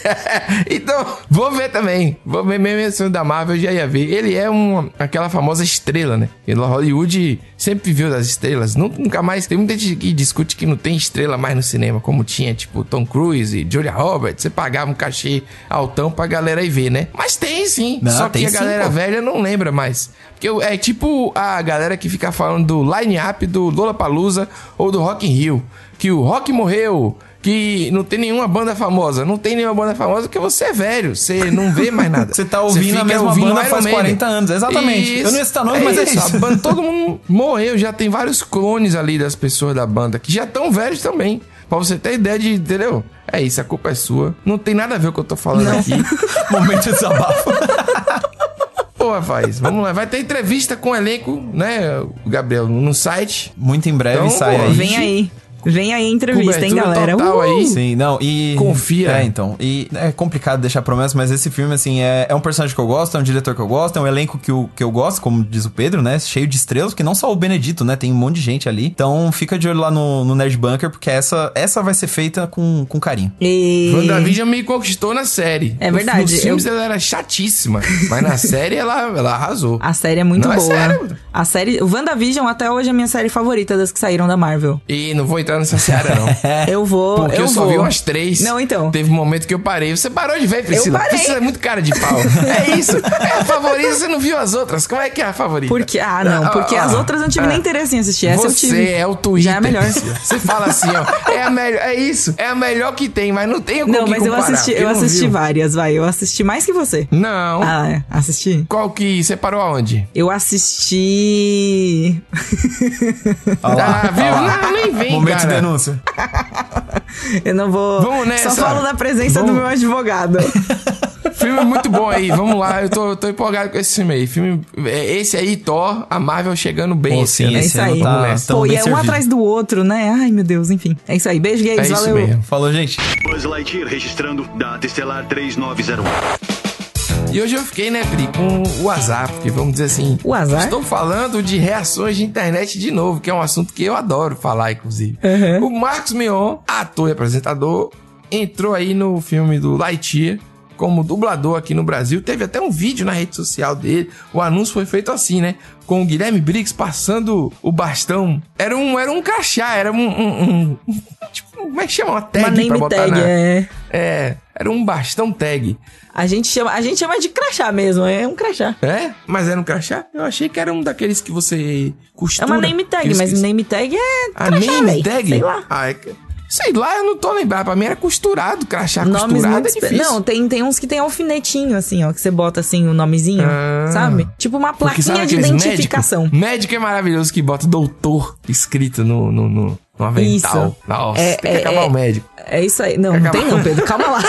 então, vou ver também. Vou ver mesmo esse filme da Marvel, já ia ver. Ele é uma, aquela famosa estrela, né? E Hollywood sempre viveu das estrelas. Nunca, mais. Tem muita gente que discute que não tem estrela mais no cinema, como tinha, tipo, Tom Cruise e Julia Roberts. Você pagava um cachê altão pra galera ir ver, né? Mas tem sim. Não, Só que tem a sim, galera pô. velha não lembra mais. Porque é tipo a galera que fica falando do line-up do Lollapalooza ou do Rock in Rio. Que o rock morreu, que não tem nenhuma banda famosa. Não tem nenhuma banda famosa porque você é velho, você não vê mais nada. Você tá ouvindo fica a mesma ouvindo banda faz Maiden. 40 anos, exatamente. Eu não ia citar nome, mas é isso. A banda, todo mundo morreu, já tem vários clones ali das pessoas da banda que já estão velhos também. Pra você ter ideia de, entendeu? É isso, a culpa é sua. Não tem nada a ver com o que eu tô falando aqui. Momento de desabafo. Pô, rapaz, vamos lá. Vai ter entrevista com o elenco, né, Gabriel, no site. Muito em breve Então, sai pô, aí. Vem aí. Vem aí a entrevista, hein, galera? total Uh! aí. Sim, não, e. Confia. É, então. E é complicado deixar promessa, mas esse filme, assim, é, é um personagem que eu gosto, é um diretor que eu gosto, é um elenco que eu, que eu gosto, como diz o Pedro, né? Cheio de estrelas, que não só o Benedito, né? Tem um monte de gente ali. Então fica de olho lá no, no Nerd Bunker, porque essa, essa vai ser feita com, com carinho. E... WandaVision me conquistou na série. É No- verdade, Nos filmes eu- ela era chatíssima, mas na série ela, ela arrasou. A série é muito Não, é boa. sério. A série. O WandaVision até hoje é a minha série favorita das que saíram da Marvel. E não vou entrar nessa seara, não. Eu vou. Porque eu, eu só vou. vi umas três. Não, então. Teve um momento que eu parei. Você parou de ver, Priscila? parei. Priscila é muito cara de pau. é isso. É a favorita, você não viu as outras. Como é que é a favorita? Porque, ah, não, porque as outras eu não tive nem interesse em assistir. Essa eu Você tive. é o Twitter. Já é melhor. Priscila. Você fala assim, ó. É a melhor. É isso. É a melhor que tem, mas não tem o Não, mas eu comparar, assisti, porque eu assisti viu. várias, vai. Eu assisti mais que você. Não. Ah, é. Assisti? Qual que. Você parou aonde? Eu assisti. Ah, viu? Não, nem vem, Momento de denúncia. Eu não vou. Vamos nessa. Só falo da presença Vamos. do meu advogado. Filme muito bom aí, vamos lá. Eu tô, tô empolgado com esse filme aí. Filme, é, esse aí, Thor, a Marvel chegando bem. Pô, esse sim, ano. É esse isso aí. tá, tamo Pô, e é um servido. atrás do outro, né? Ai, meu Deus, enfim. É isso aí. Beijo, gays. É isso valeu. mesmo. Falou, gente. Buzz Lightyear registrando data estelar 3901. E hoje eu fiquei, né, Pri, com o azar, porque vamos dizer assim. O azar? Estou falando de reações de internet de novo, que é um assunto que eu adoro falar, inclusive. Uhum. O Marcos Mion, ator e apresentador, entrou aí no filme do Lightyear como dublador aqui no Brasil. Teve até um vídeo na rede social dele. O anúncio foi feito assim, né? Com o Guilherme Briggs passando o bastão. Era um, era um crachá, era um. um- um- tipo, como é que chama? Uma tag Uma pra name botar tag, na... é. É, era um bastão tag. A gente, chama, a gente chama de crachá mesmo, é um crachá. É? Mas era um crachá? Eu achei que era um daqueles que você É costura. uma name tag, mas que- name tag é A crachá, name véi. tag? Sei lá. Ah, é Sei lá, eu não tô lembrado. Pra mim era costurado, crachá Nomes costurado é difícil. Não, tem, tem uns que tem alfinetinho, assim, ó, que você bota assim o nomezinho, Ah. sabe? Tipo uma plaquinha de identificação. Médico? médico é maravilhoso que bota doutor escrito no, no, no, no avental. Isso. Nossa, É- tem que é- acabar é- o médico. É isso aí. Não, não Acabar. tem não, Pedro. Calma lá.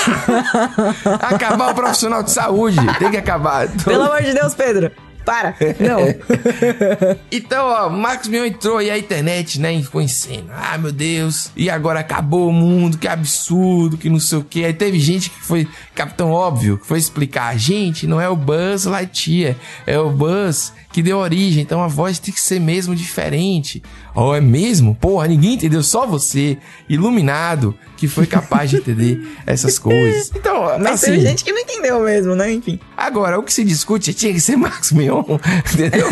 Acabar o profissional de saúde. Tem que acabar. Pelo amor de Deus, Pedro. Para. Não. Então, ó, Marcos Mion entrou e a internet, né, ficou em cena. Ah, meu Deus. E agora acabou o mundo, que absurdo, que não sei o quê. Aí teve gente que foi, Capitão Óbvio, que foi explicar. Gente, não é o Buzz Lightyear, é o Buzz que deu origem. Então a voz tem que ser mesmo diferente. Oh, é mesmo? Porra, ninguém entendeu, só você, iluminado, que foi capaz de entender essas coisas. Então, Mas assim, tem gente que não entendeu mesmo, né? Enfim. Agora, o que se discute tinha que ser Marcos Mion, entendeu?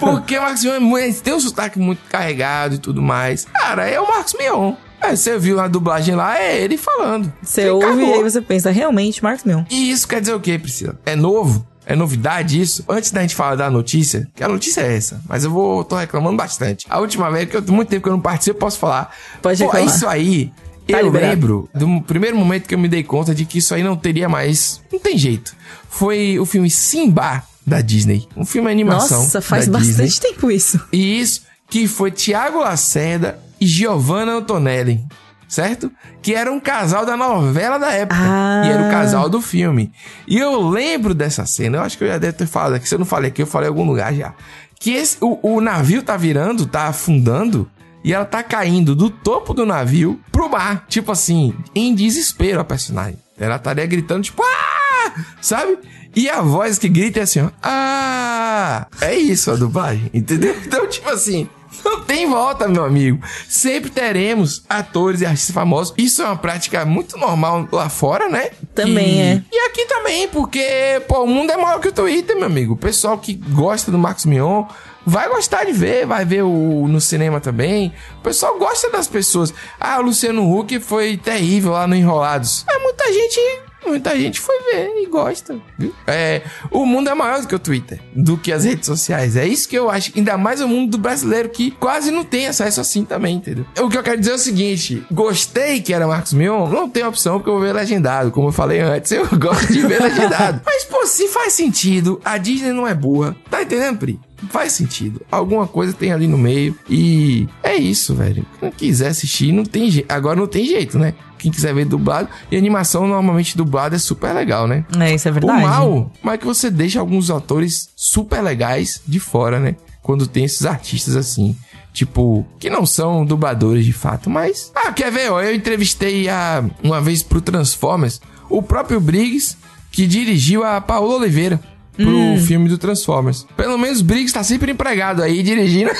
Porque o Marcos Mion é tem um sotaque muito carregado e tudo mais. Cara, é o Marcos Mion. É, você viu a dublagem lá, é ele falando. Você ouve e aí você pensa, realmente, Marcos Mion. E isso quer dizer o quê, Priscila? É novo? É novidade isso? Antes da gente falar da notícia, que a notícia é essa, mas eu vou, tô reclamando bastante. A última vez, que eu muito tempo que eu não participo, eu posso falar. Pode Pô, reclamar. isso aí, Tá eu liberado. lembro do primeiro momento que eu me dei conta de que isso aí não teria mais. Não tem jeito. Foi o filme Simba da Disney. Um filme de animação. Nossa, faz bastante Disney. tempo isso. E isso que foi Tiago Lacerda e Giovanna Antonelli, certo? Que era um casal da novela da época. Ah. E era o casal do filme. E eu lembro dessa cena, eu acho que eu já deve ter falado aqui, se eu não falei aqui, eu falei em algum lugar já. Que esse, o, o navio tá virando, tá afundando, e ela tá caindo do topo do navio pro mar. Tipo assim, em desespero a personagem. Ela estaria gritando, tipo, ah! Sabe? E a voz que grita é assim, ó. Ah! É isso a dublagem, entendeu? Então, tipo assim, não tem volta, meu amigo. Sempre teremos atores e artistas famosos. Isso é uma prática muito normal lá fora, né? Também E- é. E aqui também, porque, pô, o mundo é maior que o Twitter, meu amigo. O pessoal que gosta do Marcos Mion vai gostar de ver, vai ver o, no cinema também. O pessoal gosta das pessoas. Ah, o Luciano Huck foi terrível lá no Enrolados. Mas muita gente. Muita gente foi ver e gosta, viu? É, o mundo é maior do que o Twitter, do que as redes sociais. É isso que eu acho. Ainda mais o mundo do brasileiro, que quase não tem acesso assim também, entendeu? O que eu quero dizer é o seguinte: gostei que era Marcos Mion, não tem opção porque eu vou ver legendado. Como eu falei antes, eu gosto de ver legendado. Mas, pô, se faz sentido, a Disney não é burra. Tá entendendo, Pri? Faz sentido. Alguma coisa tem ali no meio. E é isso, velho. Quem quiser assistir, não tem jeito. Agora não tem jeito, né? Quem quiser ver dublado. E animação, normalmente dublado é super legal, né? É, isso é verdade. O mal, mas é que você deixa alguns autores super legais de fora, né? Quando tem esses artistas assim. Tipo, que não são dubladores de fato, mas. Ah, quer ver? ó, Eu entrevistei a, uma vez pro Transformers o próprio Briggs, que dirigiu a Paola Oliveira. Pro filme do Transformers. Pelo menos Briggs tá sempre empregado aí, dirigindo.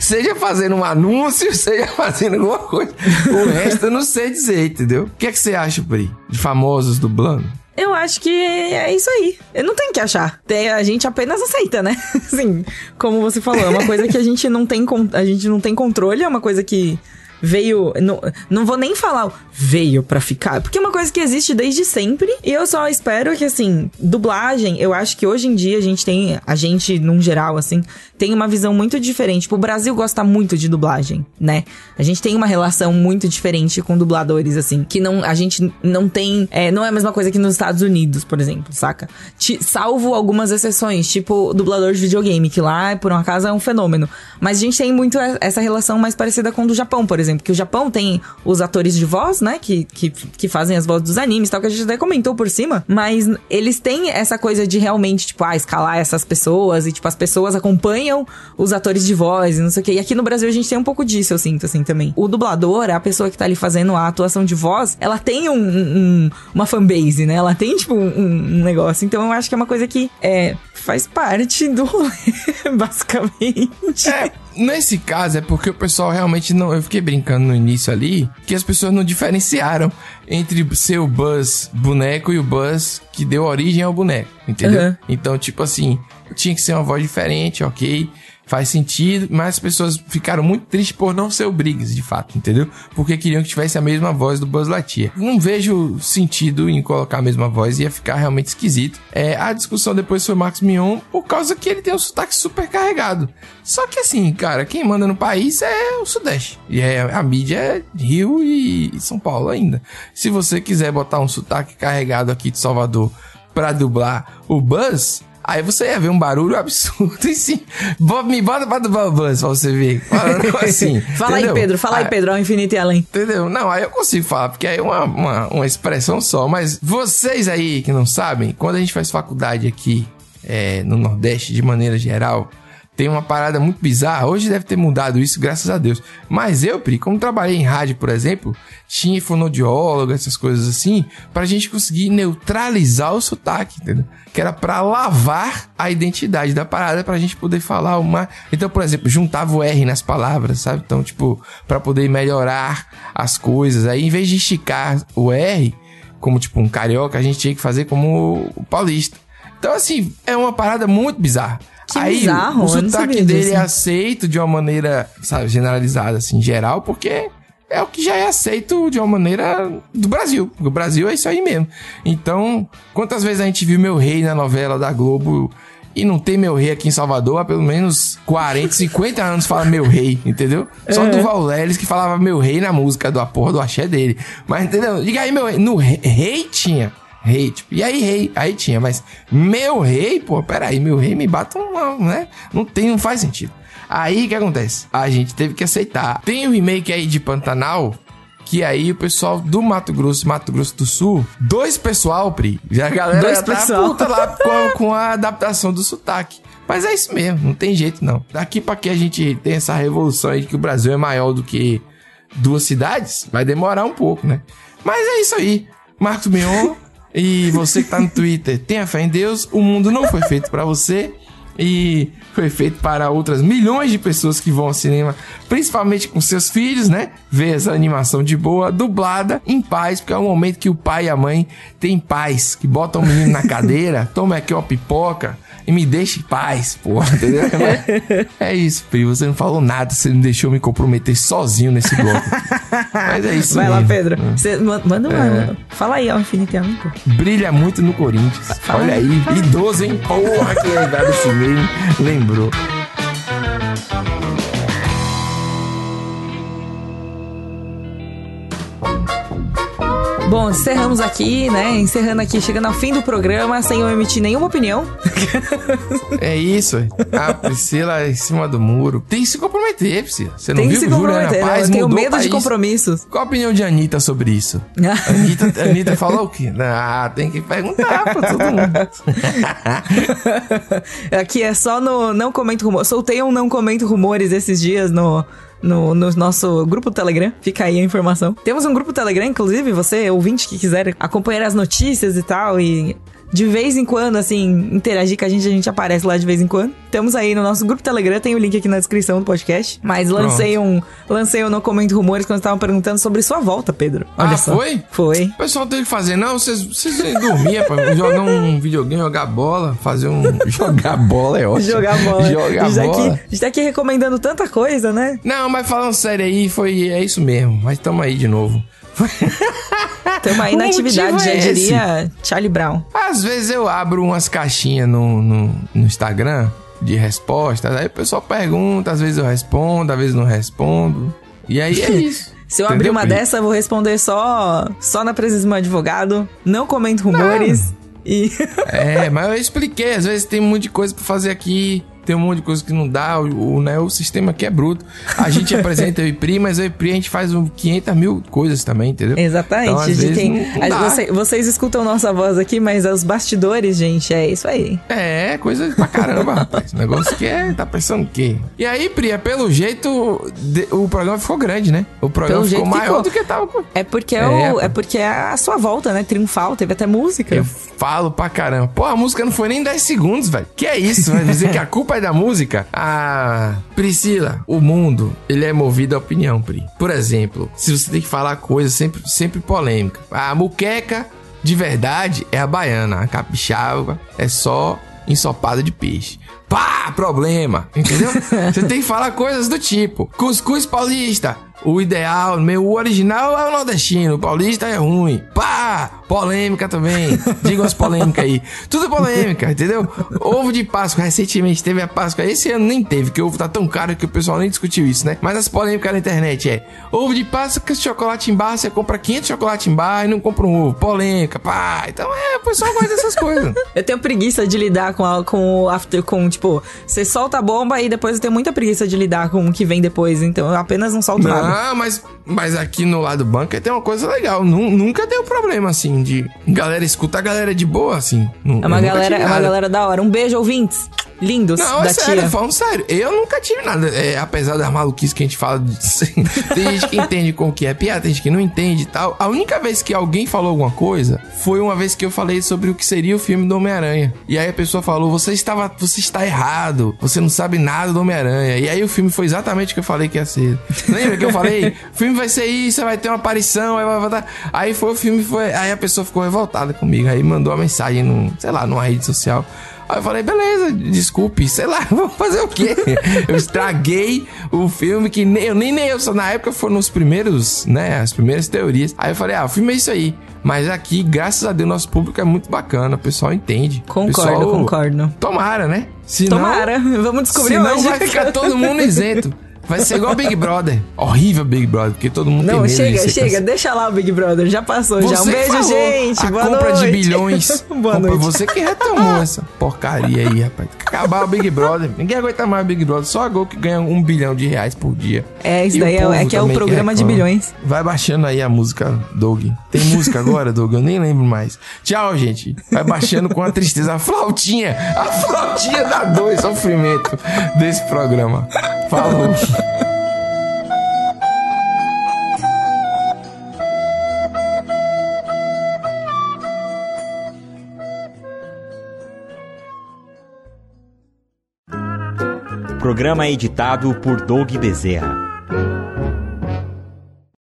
seja fazendo um anúncio, seja fazendo alguma coisa. O resto eu não sei dizer, entendeu? O que é que você acha, Pri? De famosos dublando? Eu acho que é isso aí. Eu não tenho que achar. Tem- A gente apenas aceita, né? Assim, como você falou, é uma coisa que a gente não tem, a gente não tem controle, é uma coisa que veio. Não, não vou nem falar veio pra ficar, porque é uma coisa que existe desde sempre. E eu só espero que, assim, dublagem, eu acho que hoje em dia a gente tem, a gente, num geral, assim, tem uma visão muito diferente. Tipo, o Brasil gosta muito de dublagem, né? A gente tem uma relação muito diferente com dubladores, assim, que não, a gente não tem. é, não é a mesma coisa que nos Estados Unidos, por exemplo, saca? Ti- salvo algumas exceções, tipo dublador de videogame, que lá, por um acaso, é um fenômeno. Mas a gente tem muito essa relação mais parecida com o do Japão, por exemplo, que o Japão tem os atores de voz, né? Que, que, que fazem as vozes dos animes tal, que a gente até comentou por cima, mas eles têm essa coisa de realmente, tipo, ah, escalar essas pessoas e, tipo, as pessoas acompanham os atores de voz e não sei o quê. E aqui no Brasil a gente tem um pouco disso, eu sinto, assim, também. O dublador, a pessoa que tá ali fazendo a atuação de voz, ela tem um, um- uma fanbase, né? Ela tem, tipo, um, um negócio. Então eu acho que é uma coisa que é, faz parte do rolê, basicamente. É, nesse caso é porque o pessoal realmente não. Eu fiquei brincando no início ali que as pessoas não diferenciaram entre ser o Buzz boneco e o Buzz que deu origem ao boneco, entendeu? Uhum. Então, tipo assim, tinha que ser uma voz diferente, ok. Faz sentido, mas as pessoas ficaram muito tristes por não ser o Briggs, de fato, entendeu? Porque queriam que tivesse a mesma voz do Buzz Lightyear. Não vejo sentido em colocar a mesma voz, ia ficar realmente esquisito. É, a discussão depois foi Max Mion, por causa que ele tem um sotaque super carregado. Só que assim, cara, quem manda no país é o Sudeste. E é, a mídia é Rio e São Paulo ainda. Se você quiser botar um sotaque carregado aqui de Salvador pra dublar o Buzz, aí você ia ver um barulho absurdo e sim. Me bota pra dublar o Buzz pra você ver. Assim. Fala aí, entendeu? Pedro, fala aí, Ah, Pedro, ao infinito e além. Entendeu? Não, aí eu consigo falar, porque aí é uma, uma, uma expressão só. Mas vocês aí que não sabem, quando a gente faz faculdade aqui é, no Nordeste, de maneira geral, tem uma parada muito bizarra. Hoje deve ter mudado isso, graças a Deus. Mas eu, Pri, como trabalhei em rádio, por exemplo, tinha fonoaudiólogo, essas coisas assim, pra gente conseguir neutralizar o sotaque, entendeu? Que era pra lavar a identidade da parada pra gente poder falar uma. Então, por exemplo, juntava o R nas palavras, sabe? Então, tipo, pra poder melhorar as coisas. Aí, em vez de esticar o R, como tipo um carioca, a gente tinha que fazer como o paulista. Então, assim, é uma parada muito bizarra. Que Aí, bizarro, o sotaque dele disso. é aceito de uma maneira, sabe, generalizada, assim, geral, porque é o que já é aceito de uma maneira do Brasil. O Brasil é isso aí mesmo. Então, quantas vezes a gente viu Meu Rei na novela da Globo e não tem Meu Rei aqui em Salvador há pelo menos 40, 50 anos fala Meu Rei, entendeu? Só do Valleres que falava Meu Rei na música do porra do axé dele. Mas, entendeu? Diga aí, Meu Rei. No Rei, rei tinha. Rei, tipo, e aí, rei? Aí tinha, mas meu rei, pô, peraí, meu rei me bata uma, né? Não tem, não faz sentido. Aí o que acontece? A gente teve que aceitar. Tem o remake aí de Pantanal, que aí o pessoal do Mato Grosso, Mato Grosso do Sul, dois pessoal, Pri, já a galera Dois já tá pessoal. puta lá com a, com a adaptação do sotaque. Mas é isso mesmo, não tem jeito não. Daqui pra que a gente tem essa revolução aí de que o Brasil é maior do que duas cidades, vai demorar um pouco, né? Mas é isso aí. Marcos Mion e você que tá no Twitter, tenha fé em Deus, o mundo não foi feito pra você. E foi feito para outras milhões de pessoas que vão ao cinema, principalmente com seus filhos, né? Ver essa animação de boa, dublada, em paz, porque é o momento que o pai e a mãe têm paz, que botam o menino na cadeira, toma aqui uma pipoca e me deixa em paz, porra, entendeu? é isso, Pri, você não falou nada, você me deixou me comprometer sozinho nesse bloco. Mas é isso Vai lá, mesmo. Pedro. Você ma- manda uma. É. Fala aí, ó, infinitamente. Brilha muito no Corinthians. Fala Olha aí, aí, idoso, hein? Porra, que legal desse meio. Lembrou. Bom, encerramos aqui, né? Encerrando aqui, chegando ao fim do programa, sem eu emitir nenhuma opinião. É isso. A Priscila em cima do muro. Tem que se comprometer, Priscila. Você não Tem viu se que Juliana comprometer, né? Paz Eu tenho medo de compromissos. Qual a opinião de Anitta sobre isso? Anitta, Anitta falou o quê? Ah, tem que perguntar pra todo mundo. Aqui é só no Não Comento Rumores. Soltei um Não Comento Rumores esses dias no, no, no nosso grupo do Telegram. Fica aí a informação. Temos um grupo do Telegram, inclusive, você, ouvinte, que quiser acompanhar as notícias e tal, e de vez em quando, assim, interagir com a gente, a gente aparece lá de vez em quando. Temos aí no nosso grupo Telegram, tem o link aqui na descrição do podcast. Mas lancei um, lancei um Não Comento Rumores quando estavam perguntando sobre sua volta, Pedro. Olha Ah, só. foi? Foi. O pessoal tem que fazer, não, vocês, dormiam, pra jogar um videogame, jogar bola, fazer um. Jogar bola é ótimo. Jogar bola. Jogar a, gente tá aqui, bola. a gente tá aqui recomendando tanta coisa, né? Não, mas falando sério aí, foi, é isso mesmo. Mas tamo aí de novo. Tamo aí na atividade, já é esse. diria Charlie Brown. Às vezes eu abro umas caixinhas no, no, no Instagram de respostas, aí o pessoal pergunta, às vezes eu respondo, às vezes não respondo. E aí é isso. Se eu abrir Entendeu, uma Pri? dessa, eu vou responder só, só na presença do meu advogado. Não comento rumores. E. É, mas eu expliquei, às vezes tem um monte de coisa pra fazer aqui, tem um monte de coisa que não dá, o, o, né, o sistema aqui é bruto. A gente apresenta eu e Pri, mas eu e Pri a gente faz um 500 mil coisas também, entendeu? Exatamente. Então, às vezes, tem- não- não a- dá. você- vocês escutam nossa voz aqui, mas os bastidores, gente, é isso aí. É, coisa pra caramba, rapaz. O negócio que é, tá pensando o quê? E aí, Pri, é pelo jeito, de- o programa ficou grande, né? O programa Pelo ficou maior ficou. do que tava. É porque é, É, o- é porque é a sua volta, né? Triunfal, teve até música. Eu falo pra caramba. Pô, a música não foi nem 10 segundos, velho. Que é isso? Vai dizer que a culpa é da música? Ah, Priscila, o mundo, ele é movido à opinião, Pri. Por exemplo, se você tem que falar coisa sempre, sempre polêmica. A muqueca, de verdade, é a baiana. A capixaba é só ensopada de peixe. Pá, problema, entendeu? você tem que falar coisas do tipo. Cuscuz paulista. O ideal, meu, o original é o nordestino, o paulista é ruim. Pá! Polêmica também. Diga umas polêmicas aí. Tudo polêmica, entendeu? Ovo de Páscoa, recentemente teve a Páscoa. Esse ano nem teve, que o ovo tá tão caro que o pessoal nem discutiu isso, né? Mas as polêmicas na internet é: ovo de Páscoa, chocolate em barra, você compra 500 chocolate em barra e não compra um ovo. Polêmica, pá. Então é, o pessoal gosta dessas coisas. Eu tenho preguiça de lidar com, a- com o after, com, tipo, você solta a bomba e depois eu tenho muita preguiça de lidar com o que vem depois, então eu apenas não solto nada. Não, mas, mas aqui no lado bunker tem uma coisa legal. Nu- nunca deu problema, assim, de galera escutar a galera de boa, assim. Nu- É uma galera, é uma galera da hora. Um beijo, ouvintes. Lindos Não, da é sério, tia. falando sério. Eu nunca tive nada. É, apesar das maluquices que a gente fala. de- tem gente que entende com o que é piada, tem gente que não entende e tal. A única vez que alguém falou alguma coisa foi uma vez que eu falei sobre o que seria o filme do Homem-Aranha. E aí a pessoa falou: você, estava, você está errado, você não sabe nada do Homem-Aranha. E aí o filme foi exatamente o que eu falei que ia ser. Lembra que eu falei? O filme vai ser isso, vai ter uma aparição, aí vai voltar. Aí foi o filme, foi. Aí a pessoa ficou revoltada comigo. Aí mandou uma mensagem, num, sei lá, numa rede social. Aí eu falei, beleza, desculpe, sei lá, vou fazer o quê? Eu estraguei o filme que nem eu, nem, nem eu, só na época foram os primeiros, né, as primeiras teorias. Aí eu falei, ah, o filme é isso aí. Mas aqui, graças a Deus, nosso público é muito bacana, o pessoal entende. Concordo, pessoal- concordo. Tomara, né? Senão, Tomara, vamos descobrir senão hoje. vai ficar todo mundo isento. Vai ser igual Big Brother. Horrível Big Brother, porque todo mundo tem Não, medo de chega, ser chega, cancelado. deixa lá o Big Brother, já passou já. Um Você beijo, falou, gente. A Boa compra noite. de bilhões. Boa Compra- noite. Você que retomou essa porcaria aí, rapaz. Tem acabar o Big Brother. Ninguém aguenta mais o Big Brother. Só a Gol que ganha um bilhão de reais por dia. É, isso E daí é, é que é o programa de bilhões. Vai baixando aí a música, Doug. Tem música agora, Doug? Eu nem lembro mais. Tchau, gente. Vai baixando com a tristeza. A flautinha. A flautinha dá dois sofrimento desse programa. Falou. O programa é editado por Doug Bezerra.